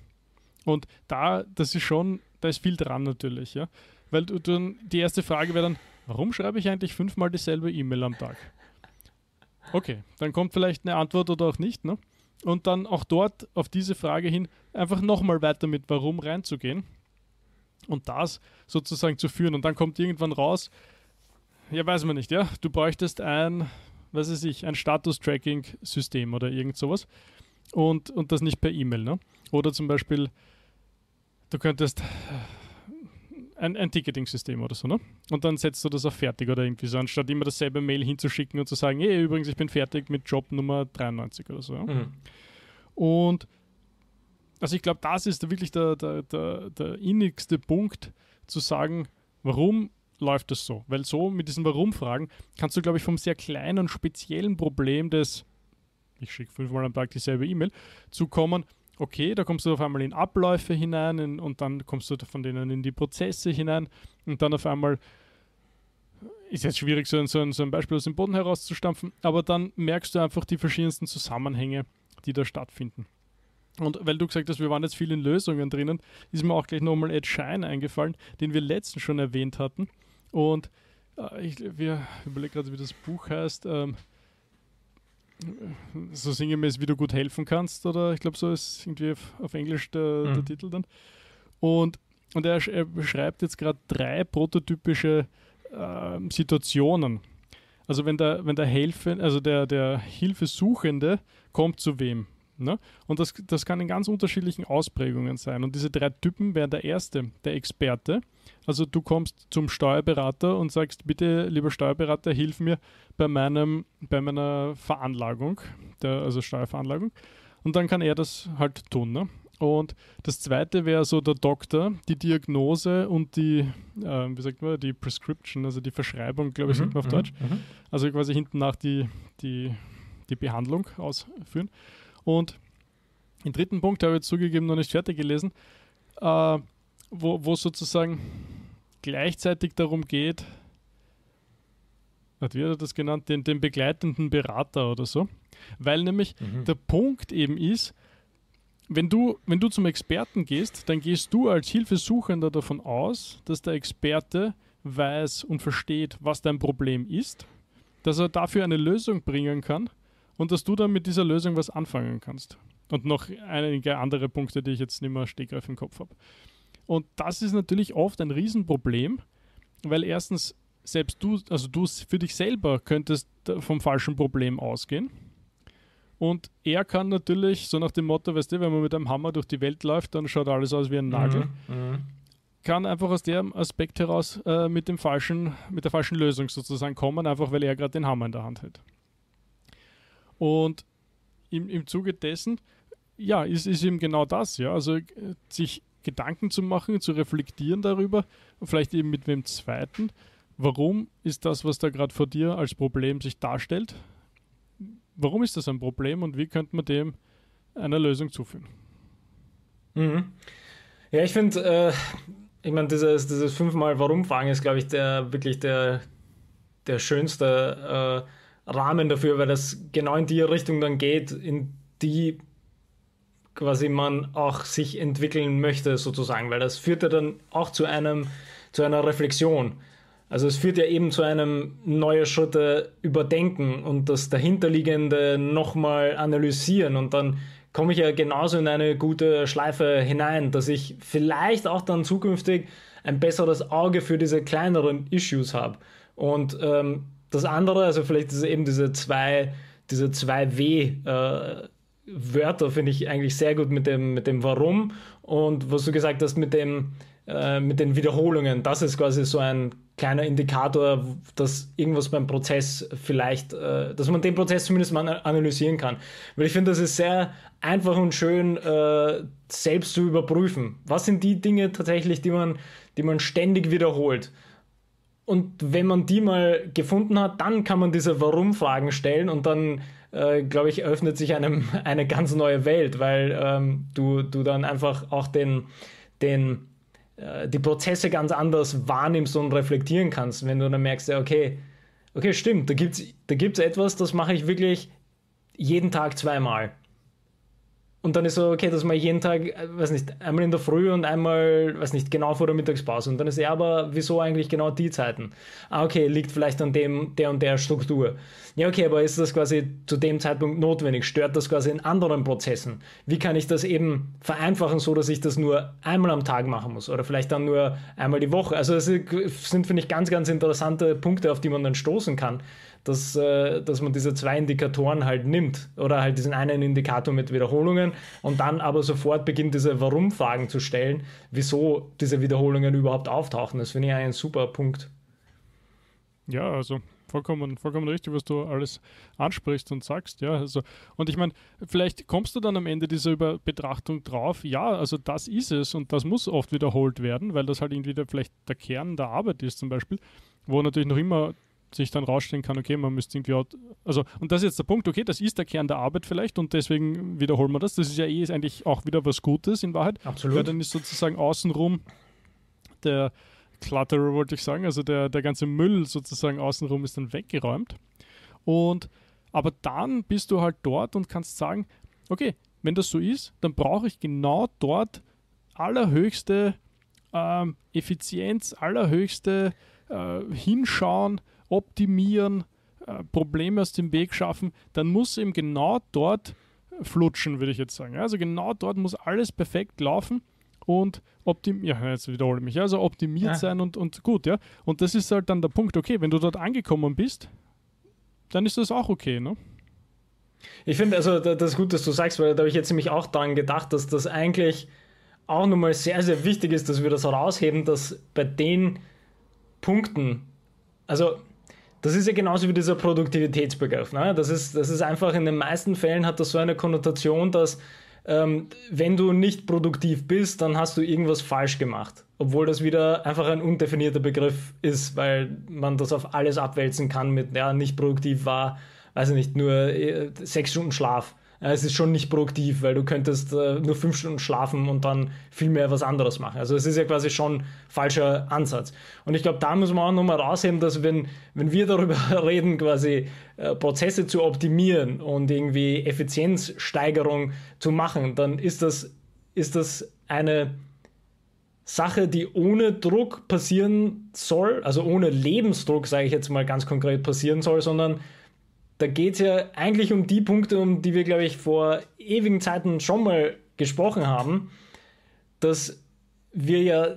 Und da, das ist schon, da ist viel dran natürlich, ja. Weil du dann, die erste Frage wäre dann, warum schreibe ich eigentlich fünfmal dieselbe E-Mail am Tag? Okay, dann kommt vielleicht eine Antwort oder auch nicht, ne? Und dann auch dort auf diese Frage hin einfach nochmal weiter mit Warum reinzugehen und das sozusagen zu führen. Und dann kommt irgendwann raus, ja, weiß man nicht, ja, du bräuchtest ein was weiß ich, ein Status-Tracking-System oder irgend sowas. Und, und das nicht per E-Mail. Ne? Oder zum Beispiel, du könntest ein, ein Ticketing-System oder so, ne? Und dann setzt du das auf fertig oder irgendwie so, anstatt immer dasselbe Mail hinzuschicken und zu sagen, hey, übrigens, ich bin fertig mit Job Nummer 93 oder so. Ja? Mhm. Und also ich glaube, das ist wirklich der, der, der, der innigste Punkt, zu sagen, warum läuft es so. Weil so mit diesen Warum-Fragen kannst du, glaube ich, vom sehr kleinen speziellen Problem des, ich schicke fünfmal am Tag dieselbe E-Mail, zu kommen, okay, da kommst du auf einmal in Abläufe hinein in, und dann kommst du von denen in die Prozesse hinein und dann auf einmal ist jetzt schwierig, so ein, so, ein, so ein Beispiel aus dem Boden herauszustampfen, aber dann merkst du einfach die verschiedensten Zusammenhänge, die da stattfinden. Und weil du gesagt hast, wir waren jetzt viel in Lösungen drinnen, ist mir auch gleich nochmal Ed Shine eingefallen, den wir letztens schon erwähnt hatten. Und äh, ich, wir überlegen gerade, wie das Buch heißt. Ähm, so sinngemäß, wie du gut helfen kannst, oder ich glaube, so ist irgendwie auf, auf Englisch der, mhm. der, Titel dann. Und, und er, er beschreibt jetzt gerade drei prototypische äh, Situationen. Also wenn der, wenn der Helfer, also der, der Hilfesuchende kommt zu wem. Ne? Und das, das kann in ganz unterschiedlichen Ausprägungen sein. Und diese drei Typen wären der erste, der Experte. Also du kommst zum Steuerberater und sagst, bitte, lieber Steuerberater, hilf mir bei, meinem, bei meiner Veranlagung, der, also Steuerveranlagung. Und dann kann er das halt tun. Ne? Und das zweite wäre so der Doktor, die Diagnose und die, äh, wie sagt man, die Prescription, also die Verschreibung, glaube ich, mhm, sagt man auf mhm, Deutsch. Mhm. Also quasi hinten nach die, die, die Behandlung ausführen. Und im dritten Punkt habe ich zugegeben noch nicht fertig gelesen, äh, wo, wo sozusagen gleichzeitig darum geht, hat er das genannt, den, den begleitenden Berater oder so. Weil nämlich mhm. der Punkt eben ist, wenn du, wenn du zum Experten gehst, dann gehst du als Hilfesuchender davon aus, dass der Experte weiß und versteht, was dein Problem ist, dass er dafür eine Lösung bringen kann und dass du dann mit dieser Lösung was anfangen kannst. Und noch einige andere Punkte, die ich jetzt nicht mehr stegreif im Kopf habe. Und das ist natürlich oft ein Riesenproblem, weil erstens selbst du, also du für dich selber könntest vom falschen Problem ausgehen und er kann natürlich, so nach dem Motto, weißt du, wenn man mit einem Hammer durch die Welt läuft, dann schaut alles aus wie ein Nagel. Mhm, mhm. Kann einfach aus dem Aspekt heraus äh, mit, dem falschen, mit der falschen Lösung sozusagen kommen, einfach weil er gerade den Hammer in der Hand hat. Und im, im Zuge dessen, ja, ist, ist eben genau das, ja. Also äh, sich Gedanken zu machen, zu reflektieren darüber, vielleicht eben mit wem zweiten. Warum ist das, was da gerade vor dir als Problem sich darstellt, warum ist das ein Problem und wie könnte man dem einer Lösung zuführen? Mhm. Ja, ich finde, äh, ich meine, dieses, dieses fünfmal Warum-Fragen ist, glaube ich, der wirklich der, der schönste äh, Rahmen dafür, weil das genau in die Richtung dann geht, in die quasi man auch sich entwickeln möchte, sozusagen, weil das führt ja dann auch zu einem, zu einer Reflexion. Also es führt ja eben zu einem neue Schritte überdenken und das dahinterliegende nochmal analysieren und dann komme ich ja genauso in eine gute Schleife hinein, dass ich vielleicht auch dann zukünftig ein besseres Auge für diese kleineren Issues habe. Und ähm, das andere, also vielleicht ist eben diese zwei, diese zwei W äh, Wörter finde ich eigentlich sehr gut mit dem, mit dem Warum und was du gesagt hast mit dem, äh, mit den Wiederholungen. Das ist quasi so ein kleiner Indikator, dass irgendwas beim Prozess vielleicht, äh, dass man den Prozess zumindest mal analysieren kann. Weil ich finde, das ist sehr einfach und schön, äh, selbst zu überprüfen. Was sind die Dinge tatsächlich, die man, die man ständig wiederholt? Und wenn man die mal gefunden hat, dann kann man diese Warum-Fragen stellen und dann, äh, glaube ich, öffnet sich einem (laughs) eine ganz neue Welt, weil ähm, du, du dann einfach auch den, den äh, die Prozesse ganz anders wahrnimmst und reflektieren kannst, wenn du dann merkst, ja, okay, okay, stimmt, da gibt es da gibt's etwas, das mache ich wirklich jeden Tag zweimal. Und dann ist so, okay, dass man jeden Tag, äh, weiß nicht, einmal in der Früh und einmal, weiß nicht, genau vor der Mittagspause. Und dann ist ja, aber wieso eigentlich genau die Zeiten? Ah, okay, liegt vielleicht an dem, der und der Struktur. Ja, okay, aber ist das quasi zu dem Zeitpunkt notwendig? Stört das quasi in anderen Prozessen? Wie kann ich das eben vereinfachen, so dass ich das nur einmal am Tag machen muss? Oder vielleicht dann nur einmal die Woche? Also, es sind, finde ich, ganz, ganz interessante Punkte, auf die man dann stoßen kann dass, äh, dass man diese zwei Indikatoren halt nimmt oder halt diesen einen Indikator mit Wiederholungen und dann aber sofort beginnt, diese Warum-Fragen zu stellen, wieso diese Wiederholungen überhaupt auftauchen. Das finde ich ein super Punkt. Ja, also vollkommen, vollkommen richtig, was du alles ansprichst und sagst. Ja, also, und ich meine, vielleicht kommst du dann am Ende dieser Über Betrachtung drauf, ja, also das ist es und das muss oft wiederholt werden, weil das halt irgendwie der, vielleicht der Kern der Arbeit ist zum Beispiel, wo natürlich noch immer sich dann rausstellen kann, okay, man müsste irgendwie, also, und das ist jetzt der Punkt, okay, das ist der Kern der Arbeit vielleicht und deswegen wiederholen wir das. Das ist ja eh eigentlich auch wieder was Gutes in Wahrheit. Absolut. Weil dann ist sozusagen außenrum der Clutterer, wollte ich sagen, also der, der ganze Müll sozusagen außenrum ist dann weggeräumt. Und, aber dann bist du halt dort und kannst sagen, okay, wenn das so ist, dann brauche ich genau dort allerhöchste ähm, Effizienz, allerhöchste äh, Hinschauen, optimieren, äh, Probleme aus dem Weg schaffen, dann muss eben genau dort flutschen, würde ich jetzt sagen. Also genau dort muss alles perfekt laufen und optimiert, ja, jetzt wiederhole ich mich, also optimiert ja. sein und, und gut, ja. Und das ist halt dann der Punkt, okay, wenn du dort angekommen bist, dann ist das auch okay, ne? Ich finde, also das ist gut, dass du sagst, weil da habe ich jetzt nämlich auch daran gedacht, dass das eigentlich auch nochmal sehr, sehr wichtig ist, dass wir das herausheben, dass bei den Punkten, also das ist ja genauso wie dieser Produktivitätsbegriff. Ne? Das, ist, das ist einfach in den meisten Fällen hat das so eine Konnotation, dass ähm, wenn du nicht produktiv bist, dann hast du irgendwas falsch gemacht. Obwohl das wieder einfach ein undefinierter Begriff ist, weil man das auf alles abwälzen kann mit, ja, nicht produktiv war, weiß ich nicht, nur äh, sechs Stunden Schlaf. Es ist schon nicht produktiv, weil du könntest äh, nur fünf Stunden schlafen und dann viel mehr was anderes machen. Also es ist ja quasi schon falscher Ansatz. Und ich glaube, da muss man auch nochmal rausheben, dass wenn, wenn wir darüber (laughs) reden, quasi äh, Prozesse zu optimieren und irgendwie Effizienzsteigerung zu machen, dann ist das, ist das eine Sache, die ohne Druck passieren soll, also ohne Lebensdruck, sage ich jetzt mal ganz konkret, passieren soll, sondern da geht es ja eigentlich um die Punkte, um die wir, glaube ich, vor ewigen Zeiten schon mal gesprochen haben, dass wir ja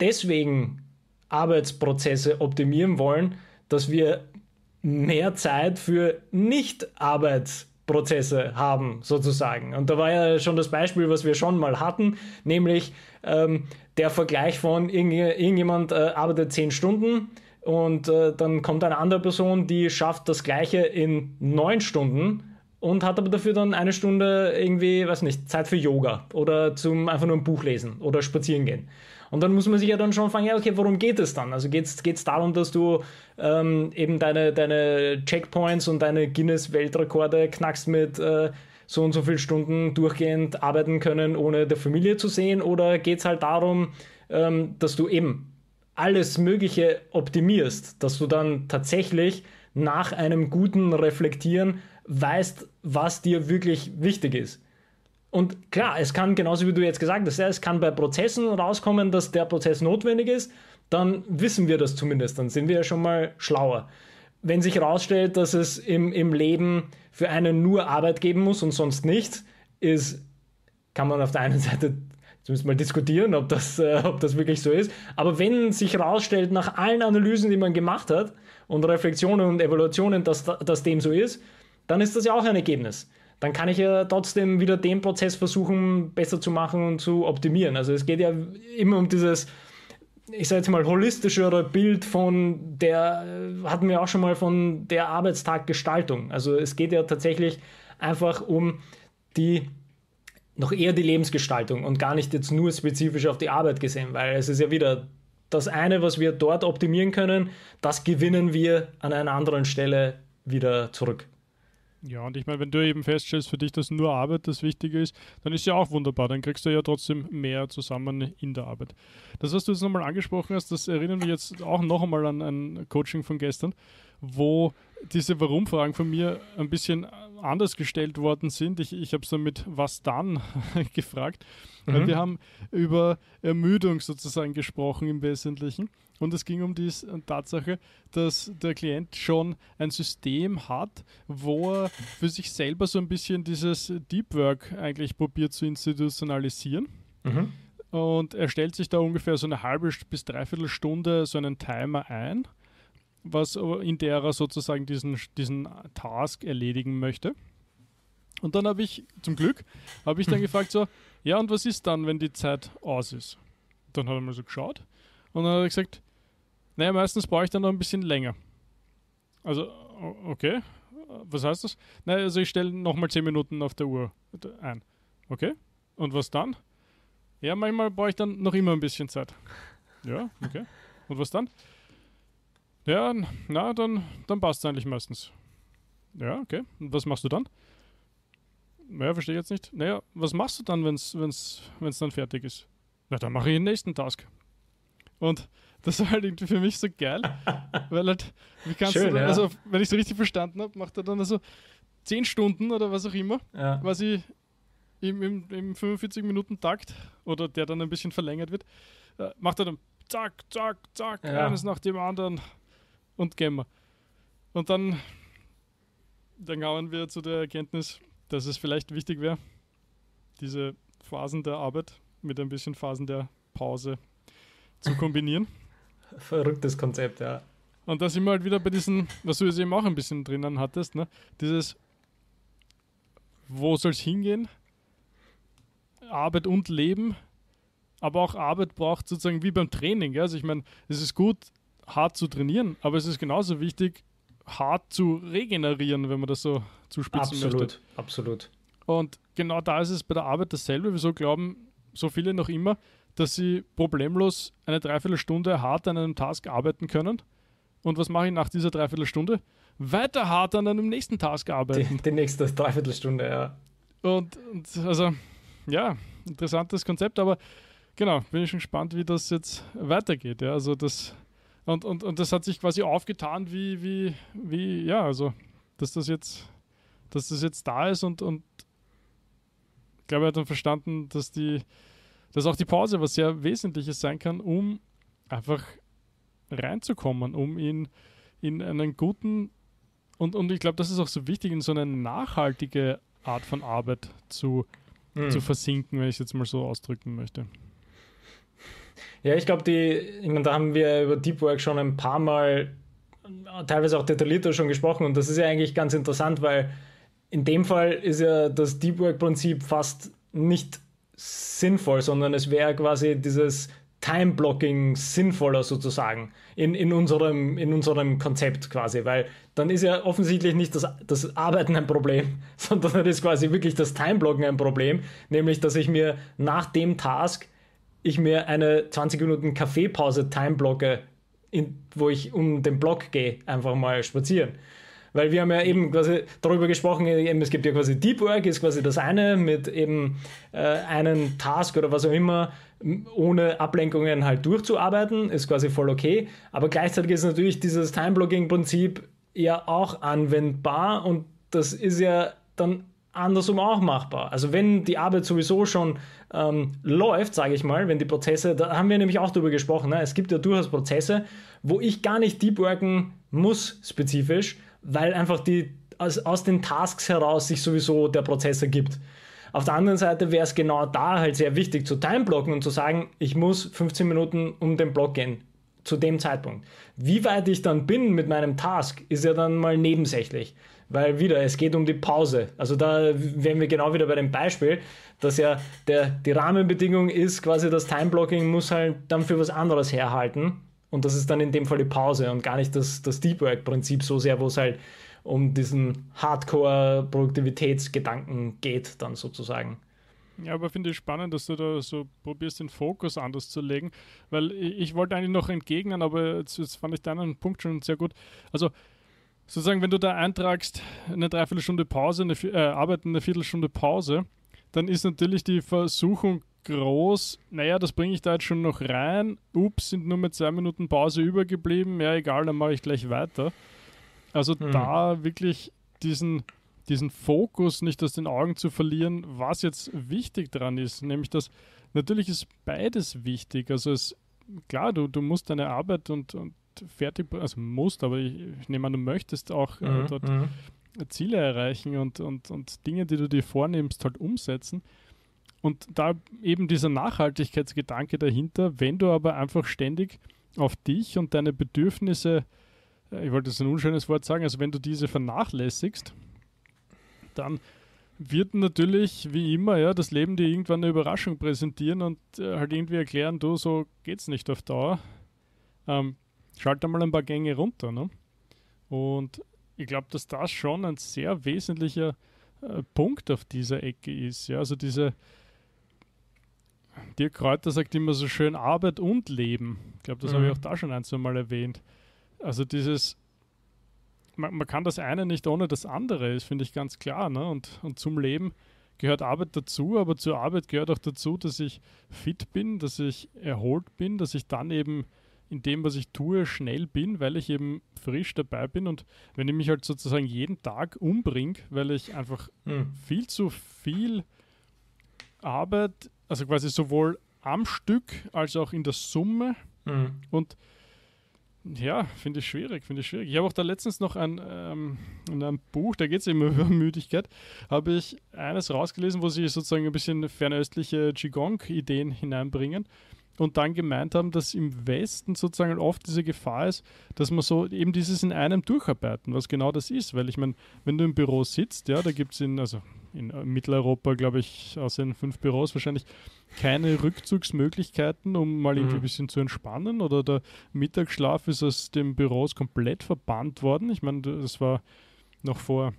deswegen Arbeitsprozesse optimieren wollen, dass wir mehr Zeit für Nicht-Arbeitsprozesse haben, sozusagen. Und da war ja schon das Beispiel, was wir schon mal hatten, nämlich ähm, der Vergleich von irgend, irgendjemand äh, arbeitet zehn Stunden, und äh, dann kommt eine andere Person, die schafft das Gleiche in neun Stunden und hat aber dafür dann eine Stunde irgendwie, weiß nicht, Zeit für Yoga oder zum einfach nur ein Buch lesen oder spazieren gehen. Und dann muss man sich ja dann schon fragen, ja, okay, worum geht es dann? Also geht es darum, dass du ähm, eben deine, deine Checkpoints und deine Guinness-Weltrekorde knackst mit äh, so und so viel Stunden durchgehend arbeiten können, ohne der Familie zu sehen? Oder geht es halt darum, ähm, dass du eben alles Mögliche optimierst, dass du dann tatsächlich nach einem guten Reflektieren weißt, was dir wirklich wichtig ist. Und klar, es kann, genauso wie du jetzt gesagt hast, es kann bei Prozessen rauskommen, dass der Prozess notwendig ist, dann wissen wir das zumindest, dann sind wir ja schon mal schlauer. Wenn sich herausstellt, dass es im, im Leben für einen nur Arbeit geben muss und sonst nichts, ist, kann man auf der einen Seite Zumindest mal diskutieren, ob das, äh, ob das wirklich so ist. Aber wenn sich herausstellt, nach allen Analysen, die man gemacht hat und Reflexionen und Evaluationen, dass, dass dem so ist, dann ist das ja auch ein Ergebnis. Dann kann ich ja trotzdem wieder den Prozess versuchen, besser zu machen und zu optimieren. Also es geht ja immer um dieses, ich sage jetzt mal, holistischere Bild von der, hatten wir auch schon mal von der Arbeitstaggestaltung. Also es geht ja tatsächlich einfach um die noch eher die Lebensgestaltung und gar nicht jetzt nur spezifisch auf die Arbeit gesehen, weil es ist ja wieder das eine, was wir dort optimieren können, das gewinnen wir an einer anderen Stelle wieder zurück. Ja, und ich meine, wenn du eben feststellst, für dich, dass nur Arbeit das Wichtige ist, dann ist ja auch wunderbar. Dann kriegst du ja trotzdem mehr zusammen in der Arbeit. Das, was du jetzt nochmal angesprochen hast, das erinnert mich jetzt auch noch einmal an ein Coaching von gestern, wo diese Warum-Fragen von mir ein bisschen anders gestellt worden sind. Ich, ich habe es dann mit was dann (laughs) gefragt, mhm. wir haben über Ermüdung sozusagen gesprochen im Wesentlichen. Und es ging um die Tatsache, dass der Klient schon ein System hat, wo er für sich selber so ein bisschen dieses Deep Work eigentlich probiert zu institutionalisieren. Mhm. Und er stellt sich da ungefähr so eine halbe bis dreiviertel Stunde so einen Timer ein was in der er sozusagen diesen, diesen Task erledigen möchte. Und dann habe ich, zum Glück, habe ich dann (laughs) gefragt so, ja und was ist dann, wenn die Zeit aus ist? Dann hat er mal so geschaut und dann hat er gesagt, naja, meistens brauche ich dann noch ein bisschen länger. Also, okay, was heißt das? Naja, also ich stelle nochmal 10 Minuten auf der Uhr ein. Okay, und was dann? Ja, manchmal brauche ich dann noch immer ein bisschen Zeit. Ja, okay. Und was dann? Ja, na, dann, dann passt es eigentlich meistens. Ja, okay. Und was machst du dann? Naja, verstehe ich jetzt nicht. Naja, was machst du dann, wenn es wenn's, wenn's dann fertig ist? Na, dann mache ich den nächsten Task. Und (laughs) das war halt irgendwie für mich so geil, (laughs) weil halt, wie kannst Schön, du, dann, ja. also wenn ich es richtig verstanden habe, macht er dann also 10 Stunden oder was auch immer, ja. quasi im, im, im 45-Minuten-Takt oder der dann ein bisschen verlängert wird, äh, macht er dann zack, zack, zack, ja. eines nach dem anderen und Gamma. Und dann, dann kamen wir zu der Erkenntnis, dass es vielleicht wichtig wäre, diese Phasen der Arbeit mit ein bisschen Phasen der Pause zu kombinieren. (laughs) Verrücktes Konzept, ja. Und da sind wir halt wieder bei diesen, was du jetzt eben auch ein bisschen drinnen hattest, ne? Dieses, wo soll es hingehen? Arbeit und Leben, aber auch Arbeit braucht sozusagen wie beim Training. Ja? Also ich meine, es ist gut, hart zu trainieren, aber es ist genauso wichtig, hart zu regenerieren, wenn man das so zuspitzen absolut, möchte. Absolut, absolut. Und genau da ist es bei der Arbeit dasselbe. Wieso glauben so viele noch immer, dass sie problemlos eine Dreiviertelstunde hart an einem Task arbeiten können? Und was mache ich nach dieser Dreiviertelstunde? Weiter hart an einem nächsten Task arbeiten. Die, die nächste Dreiviertelstunde, ja. Und, und also, ja, interessantes Konzept, aber genau, bin ich schon gespannt, wie das jetzt weitergeht. Ja, also das und, und, und das hat sich quasi aufgetan, wie, wie, wie, ja, also, dass das jetzt, dass das jetzt da ist und, und ich glaube, er hat dann verstanden, dass die, dass auch die Pause was sehr Wesentliches sein kann, um einfach reinzukommen, um ihn in einen guten und, und ich glaube, das ist auch so wichtig, in so eine nachhaltige Art von Arbeit zu, mhm. zu versinken, wenn ich es jetzt mal so ausdrücken möchte. Ja, ich glaube, die, ich meine, da haben wir über Deep Work schon ein paar Mal teilweise auch detaillierter schon gesprochen und das ist ja eigentlich ganz interessant, weil in dem Fall ist ja das Deep Work Prinzip fast nicht sinnvoll, sondern es wäre quasi dieses Time-Blocking sinnvoller sozusagen in, in, unserem, in unserem Konzept quasi, weil dann ist ja offensichtlich nicht das, das Arbeiten ein Problem, (laughs) sondern dann ist quasi wirklich das Time-Blocken ein Problem, nämlich dass ich mir nach dem Task ich mir eine 20 Minuten Kaffeepause timeblocke, wo ich um den Block gehe, einfach mal spazieren. Weil wir haben ja eben quasi darüber gesprochen, eben, es gibt ja quasi Deep Work, ist quasi das eine mit eben äh, einen Task oder was auch immer, ohne Ablenkungen halt durchzuarbeiten, ist quasi voll okay. Aber gleichzeitig ist natürlich dieses Time-Blocking-Prinzip ja auch anwendbar und das ist ja dann andersrum auch machbar. Also wenn die Arbeit sowieso schon ähm, läuft, sage ich mal, wenn die Prozesse, da haben wir nämlich auch darüber gesprochen, ne? es gibt ja durchaus Prozesse, wo ich gar nicht deep worken muss spezifisch, weil einfach die aus, aus den Tasks heraus sich sowieso der Prozess ergibt. Auf der anderen Seite wäre es genau da halt sehr wichtig zu timeblocken und zu sagen, ich muss 15 Minuten um den Block gehen zu dem Zeitpunkt. Wie weit ich dann bin mit meinem Task, ist ja dann mal nebensächlich. Weil wieder, es geht um die Pause. Also da wären wir genau wieder bei dem Beispiel, dass ja der, die Rahmenbedingung ist, quasi das Timeblocking muss halt dann für was anderes herhalten. Und das ist dann in dem Fall die Pause und gar nicht das, das Deep Work-Prinzip so sehr, wo es halt um diesen Hardcore-Produktivitätsgedanken geht, dann sozusagen. Ja, aber finde ich spannend, dass du da so probierst, den Fokus anders zu legen, weil ich, ich wollte eigentlich noch entgegnen, aber jetzt, jetzt fand ich deinen Punkt schon sehr gut. Also, sozusagen, wenn du da eintragst, eine Dreiviertelstunde Pause, eine, äh, Arbeit eine Viertelstunde Pause, dann ist natürlich die Versuchung groß, naja, das bringe ich da jetzt schon noch rein. Ups, sind nur mit zwei Minuten Pause übergeblieben. Ja, egal, dann mache ich gleich weiter. Also hm. da wirklich diesen, diesen Fokus nicht aus den Augen zu verlieren, was jetzt wichtig dran ist. Nämlich, dass natürlich ist beides wichtig. Also es, klar, du, du musst deine Arbeit und, und fertig, also musst, aber ich, ich nehme an, du möchtest auch äh, mhm, dort mhm. Ziele erreichen und, und, und Dinge, die du dir vornimmst, halt umsetzen. Und da eben dieser Nachhaltigkeitsgedanke dahinter, wenn du aber einfach ständig auf dich und deine Bedürfnisse, äh, ich wollte jetzt ein unschönes Wort sagen, also wenn du diese vernachlässigst, dann wird natürlich, wie immer, ja, das Leben dir irgendwann eine Überraschung präsentieren und äh, halt irgendwie erklären, du, so geht's nicht auf Dauer. Ähm, schalte mal ein paar Gänge runter. Ne? Und ich glaube, dass das schon ein sehr wesentlicher äh, Punkt auf dieser Ecke ist. Ja? Also diese Dirk Kräuter sagt immer so schön Arbeit und Leben. Ich glaube, das mhm. habe ich auch da schon ein, zwei Mal erwähnt. Also dieses, man, man, kann das eine nicht ohne das andere, ist, finde ich ganz klar. Ne? Und, und zum Leben gehört Arbeit dazu, aber zur Arbeit gehört auch dazu, dass ich fit bin, dass ich erholt bin, dass ich dann eben in dem, was ich tue, schnell bin, weil ich eben frisch dabei bin. Und wenn ich mich halt sozusagen jeden Tag umbringe, weil ich einfach mhm. viel zu viel Arbeit, also quasi sowohl am Stück als auch in der Summe mhm. und ja, finde ich schwierig, finde ich schwierig. Ich habe auch da letztens noch ein, ähm, in einem Buch, da geht es (laughs) immer über Müdigkeit, habe ich eines rausgelesen, wo sie sozusagen ein bisschen fernöstliche Qigong-Ideen hineinbringen. Und dann gemeint haben, dass im Westen sozusagen oft diese Gefahr ist, dass man so eben dieses in einem durcharbeiten, was genau das ist. Weil ich meine, wenn du im Büro sitzt, ja, da gibt es in, also in Mitteleuropa, glaube ich, aus den fünf Büros wahrscheinlich keine Rückzugsmöglichkeiten, um mal irgendwie mhm. ein bisschen zu entspannen. Oder der Mittagsschlaf ist aus den Büros komplett verbannt worden. Ich meine, das war noch vor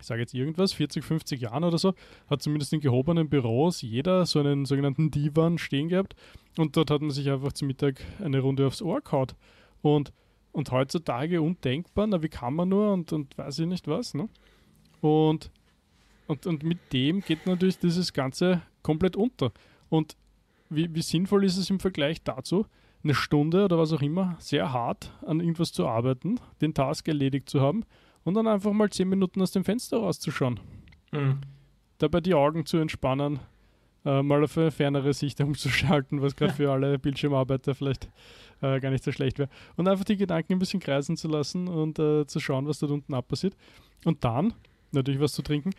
ich sage jetzt irgendwas, 40, 50 Jahren oder so, hat zumindest in gehobenen Büros jeder so einen sogenannten Divan stehen gehabt und dort hat man sich einfach zum Mittag eine Runde aufs Ohr gehauen. Und, und heutzutage undenkbar, na wie kann man nur und, und weiß ich nicht was, ne? Und, und, und mit dem geht natürlich dieses Ganze komplett unter. Und wie, wie sinnvoll ist es im Vergleich dazu, eine Stunde oder was auch immer sehr hart an irgendwas zu arbeiten, den Task erledigt zu haben und dann einfach mal zehn Minuten aus dem Fenster rauszuschauen. Mhm. Dabei die Augen zu entspannen, äh, mal auf eine fernere Sicht (laughs) umzuschalten, was gerade für alle Bildschirmarbeiter vielleicht äh, gar nicht so schlecht wäre. Und einfach die Gedanken ein bisschen kreisen zu lassen und äh, zu schauen, was dort unten ab passiert. Und dann natürlich was zu trinken.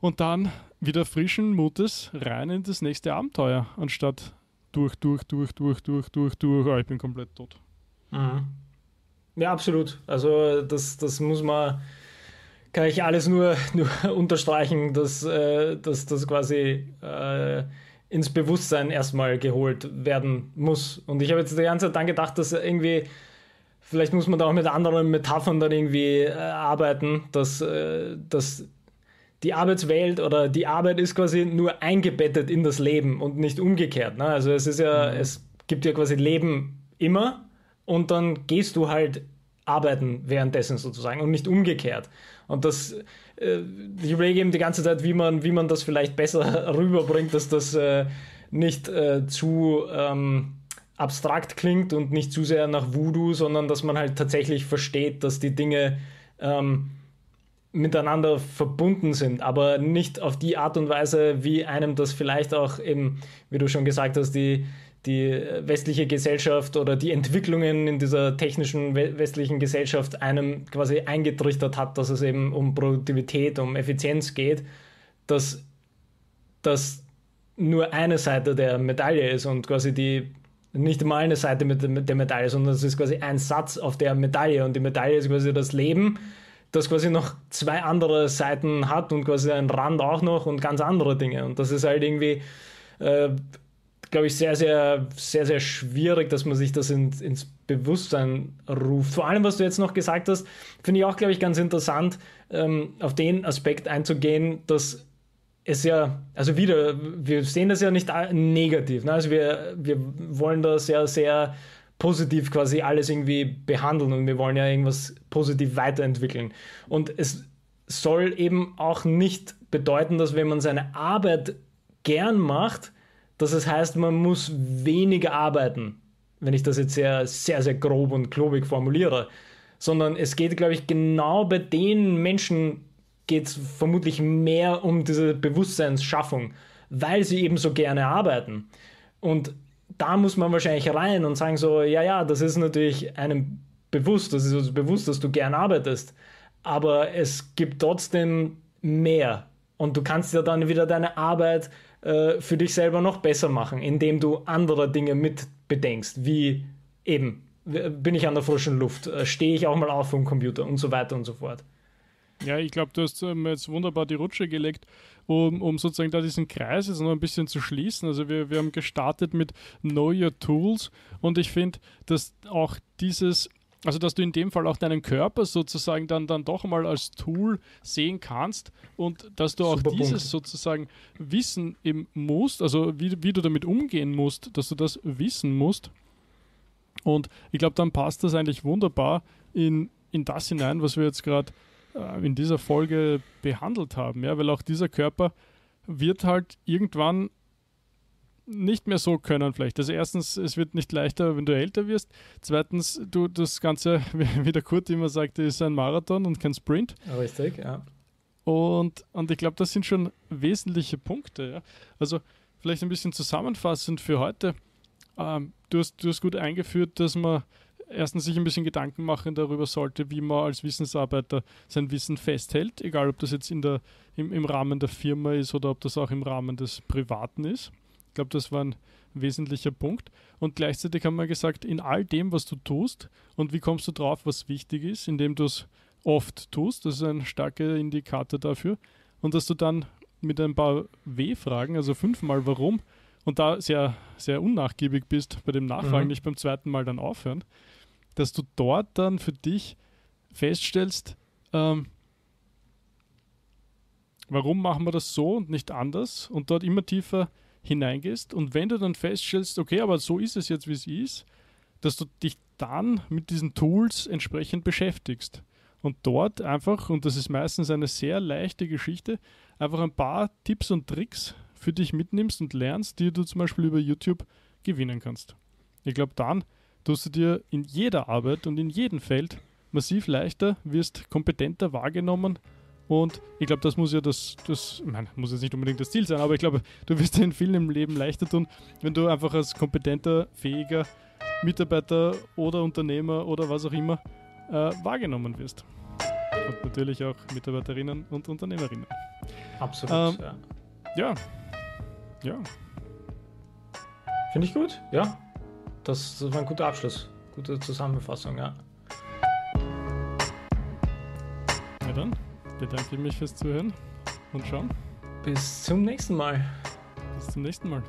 Und dann wieder frischen Mutes rein in das nächste Abenteuer, anstatt durch, durch, durch, durch, durch, durch, durch, oh, ich bin komplett tot. Mhm. Ja, absolut. Also das, das muss man, kann ich alles nur, (laughs) nur unterstreichen, dass, äh, dass das quasi äh, ins Bewusstsein erstmal geholt werden muss. Und ich habe jetzt die ganze Zeit dann gedacht, dass irgendwie, vielleicht muss man da auch mit anderen Metaphern dann irgendwie äh, arbeiten, dass, äh, dass die Arbeitswelt oder die Arbeit ist quasi nur eingebettet in das Leben und nicht umgekehrt. Ne? Also es ist ja, mhm. es gibt ja quasi Leben immer und dann gehst du halt arbeiten währenddessen sozusagen und nicht umgekehrt. Und das, äh, ich überlege eben die ganze Zeit, wie man, wie man das vielleicht besser (laughs) rüberbringt, dass das äh, nicht äh, zu ähm, abstrakt klingt und nicht zu sehr nach Voodoo, sondern dass man halt tatsächlich versteht, dass die Dinge ähm, miteinander verbunden sind, aber nicht auf die Art und Weise, wie einem das vielleicht auch eben, wie du schon gesagt hast, die, die westliche Gesellschaft oder die Entwicklungen in dieser technischen westlichen Gesellschaft einem quasi eingetrichtert hat, dass es eben um Produktivität, um Effizienz geht, dass das nur eine Seite der Medaille ist und quasi die nicht mal eine Seite mit der Medaille, sondern es ist quasi ein Satz auf der Medaille und die Medaille ist quasi das Leben, das quasi noch zwei andere Seiten hat und quasi ein Rand auch noch und ganz andere Dinge. Und das ist halt irgendwie äh, glaube ich, sehr, sehr, sehr, sehr schwierig, dass man sich das in, ins Bewusstsein ruft. Vor allem, was du jetzt noch gesagt hast, finde ich auch, glaube ich, ganz interessant, ähm, auf den Aspekt einzugehen, dass es ja, also wieder, wir sehen das ja nicht negativ. Ne? Also wir, wir wollen das ja sehr positiv quasi alles irgendwie behandeln und wir wollen ja irgendwas positiv weiterentwickeln. Und es soll eben auch nicht bedeuten, dass wenn man seine Arbeit gern macht, dass es heißt, man muss weniger arbeiten, wenn ich das jetzt sehr, sehr, sehr grob und klobig formuliere, sondern es geht, glaube ich, genau bei den Menschen geht es vermutlich mehr um diese Bewusstseinsschaffung, weil sie eben so gerne arbeiten. Und da muss man wahrscheinlich rein und sagen so, ja, ja, das ist natürlich einem bewusst, das ist uns bewusst, dass du gern arbeitest, aber es gibt trotzdem mehr. Und du kannst ja dann wieder deine Arbeit äh, für dich selber noch besser machen, indem du andere Dinge mit bedenkst, wie eben, bin ich an der frischen Luft, äh, stehe ich auch mal auf vom Computer und so weiter und so fort. Ja, ich glaube, du hast ähm, jetzt wunderbar die Rutsche gelegt, um, um sozusagen da diesen Kreis jetzt noch ein bisschen zu schließen. Also wir, wir haben gestartet mit Know Your Tools und ich finde, dass auch dieses also, dass du in dem Fall auch deinen Körper sozusagen dann, dann doch mal als Tool sehen kannst und dass du auch Super dieses Punkt. sozusagen wissen eben musst, also wie, wie du damit umgehen musst, dass du das wissen musst. Und ich glaube, dann passt das eigentlich wunderbar in, in das hinein, was wir jetzt gerade äh, in dieser Folge behandelt haben. Ja? Weil auch dieser Körper wird halt irgendwann nicht mehr so können vielleicht. Also erstens, es wird nicht leichter, wenn du älter wirst. Zweitens, du das Ganze, (laughs) wie der Kurt immer sagte, ist ein Marathon und kein Sprint. Richtig, ja. Und, und ich glaube, das sind schon wesentliche Punkte. Ja? Also vielleicht ein bisschen zusammenfassend für heute. Ähm, du, hast, du hast gut eingeführt, dass man erstens sich ein bisschen Gedanken machen darüber sollte, wie man als Wissensarbeiter sein Wissen festhält, egal ob das jetzt in der, im, im Rahmen der Firma ist oder ob das auch im Rahmen des Privaten ist glaube, das waren wesentlicher Punkt. Und gleichzeitig haben wir gesagt, in all dem, was du tust und wie kommst du drauf, was wichtig ist, indem du es oft tust, das ist ein starker Indikator dafür. Und dass du dann mit ein paar W-Fragen, also fünfmal warum, und da sehr, sehr unnachgiebig bist bei dem Nachfragen, mhm. nicht beim zweiten Mal dann aufhören, dass du dort dann für dich feststellst, ähm, warum machen wir das so und nicht anders und dort immer tiefer hineingehst. Und wenn du dann feststellst, okay, aber so ist es jetzt, wie es ist, dass du dich dann mit diesen Tools entsprechend beschäftigst. Und dort einfach, und das ist meistens eine sehr leichte Geschichte, einfach ein paar Tipps und Tricks für dich mitnimmst und lernst, die du zum Beispiel über YouTube gewinnen kannst. Ich glaube, dann tust du dir in jeder Arbeit und in jedem Feld massiv leichter, wirst kompetenter wahrgenommen und ich glaube, das muss ja das, das, ich meine, muss jetzt nicht unbedingt das Ziel sein, aber ich glaube, du wirst dir in vielen im Leben leichter tun, wenn du einfach als kompetenter, fähiger Mitarbeiter oder Unternehmer oder was auch immer äh, wahrgenommen wirst. Und natürlich auch Mitarbeiterinnen und Unternehmerinnen. Absolut, ähm, ja. Ja. Ja. Finde ich gut, ja. Das, das war ein guter Abschluss. Gute Zusammenfassung, ja. Ja dann bedanke ich mich fürs Zuhören und Schauen. Bis zum nächsten Mal. Bis zum nächsten Mal.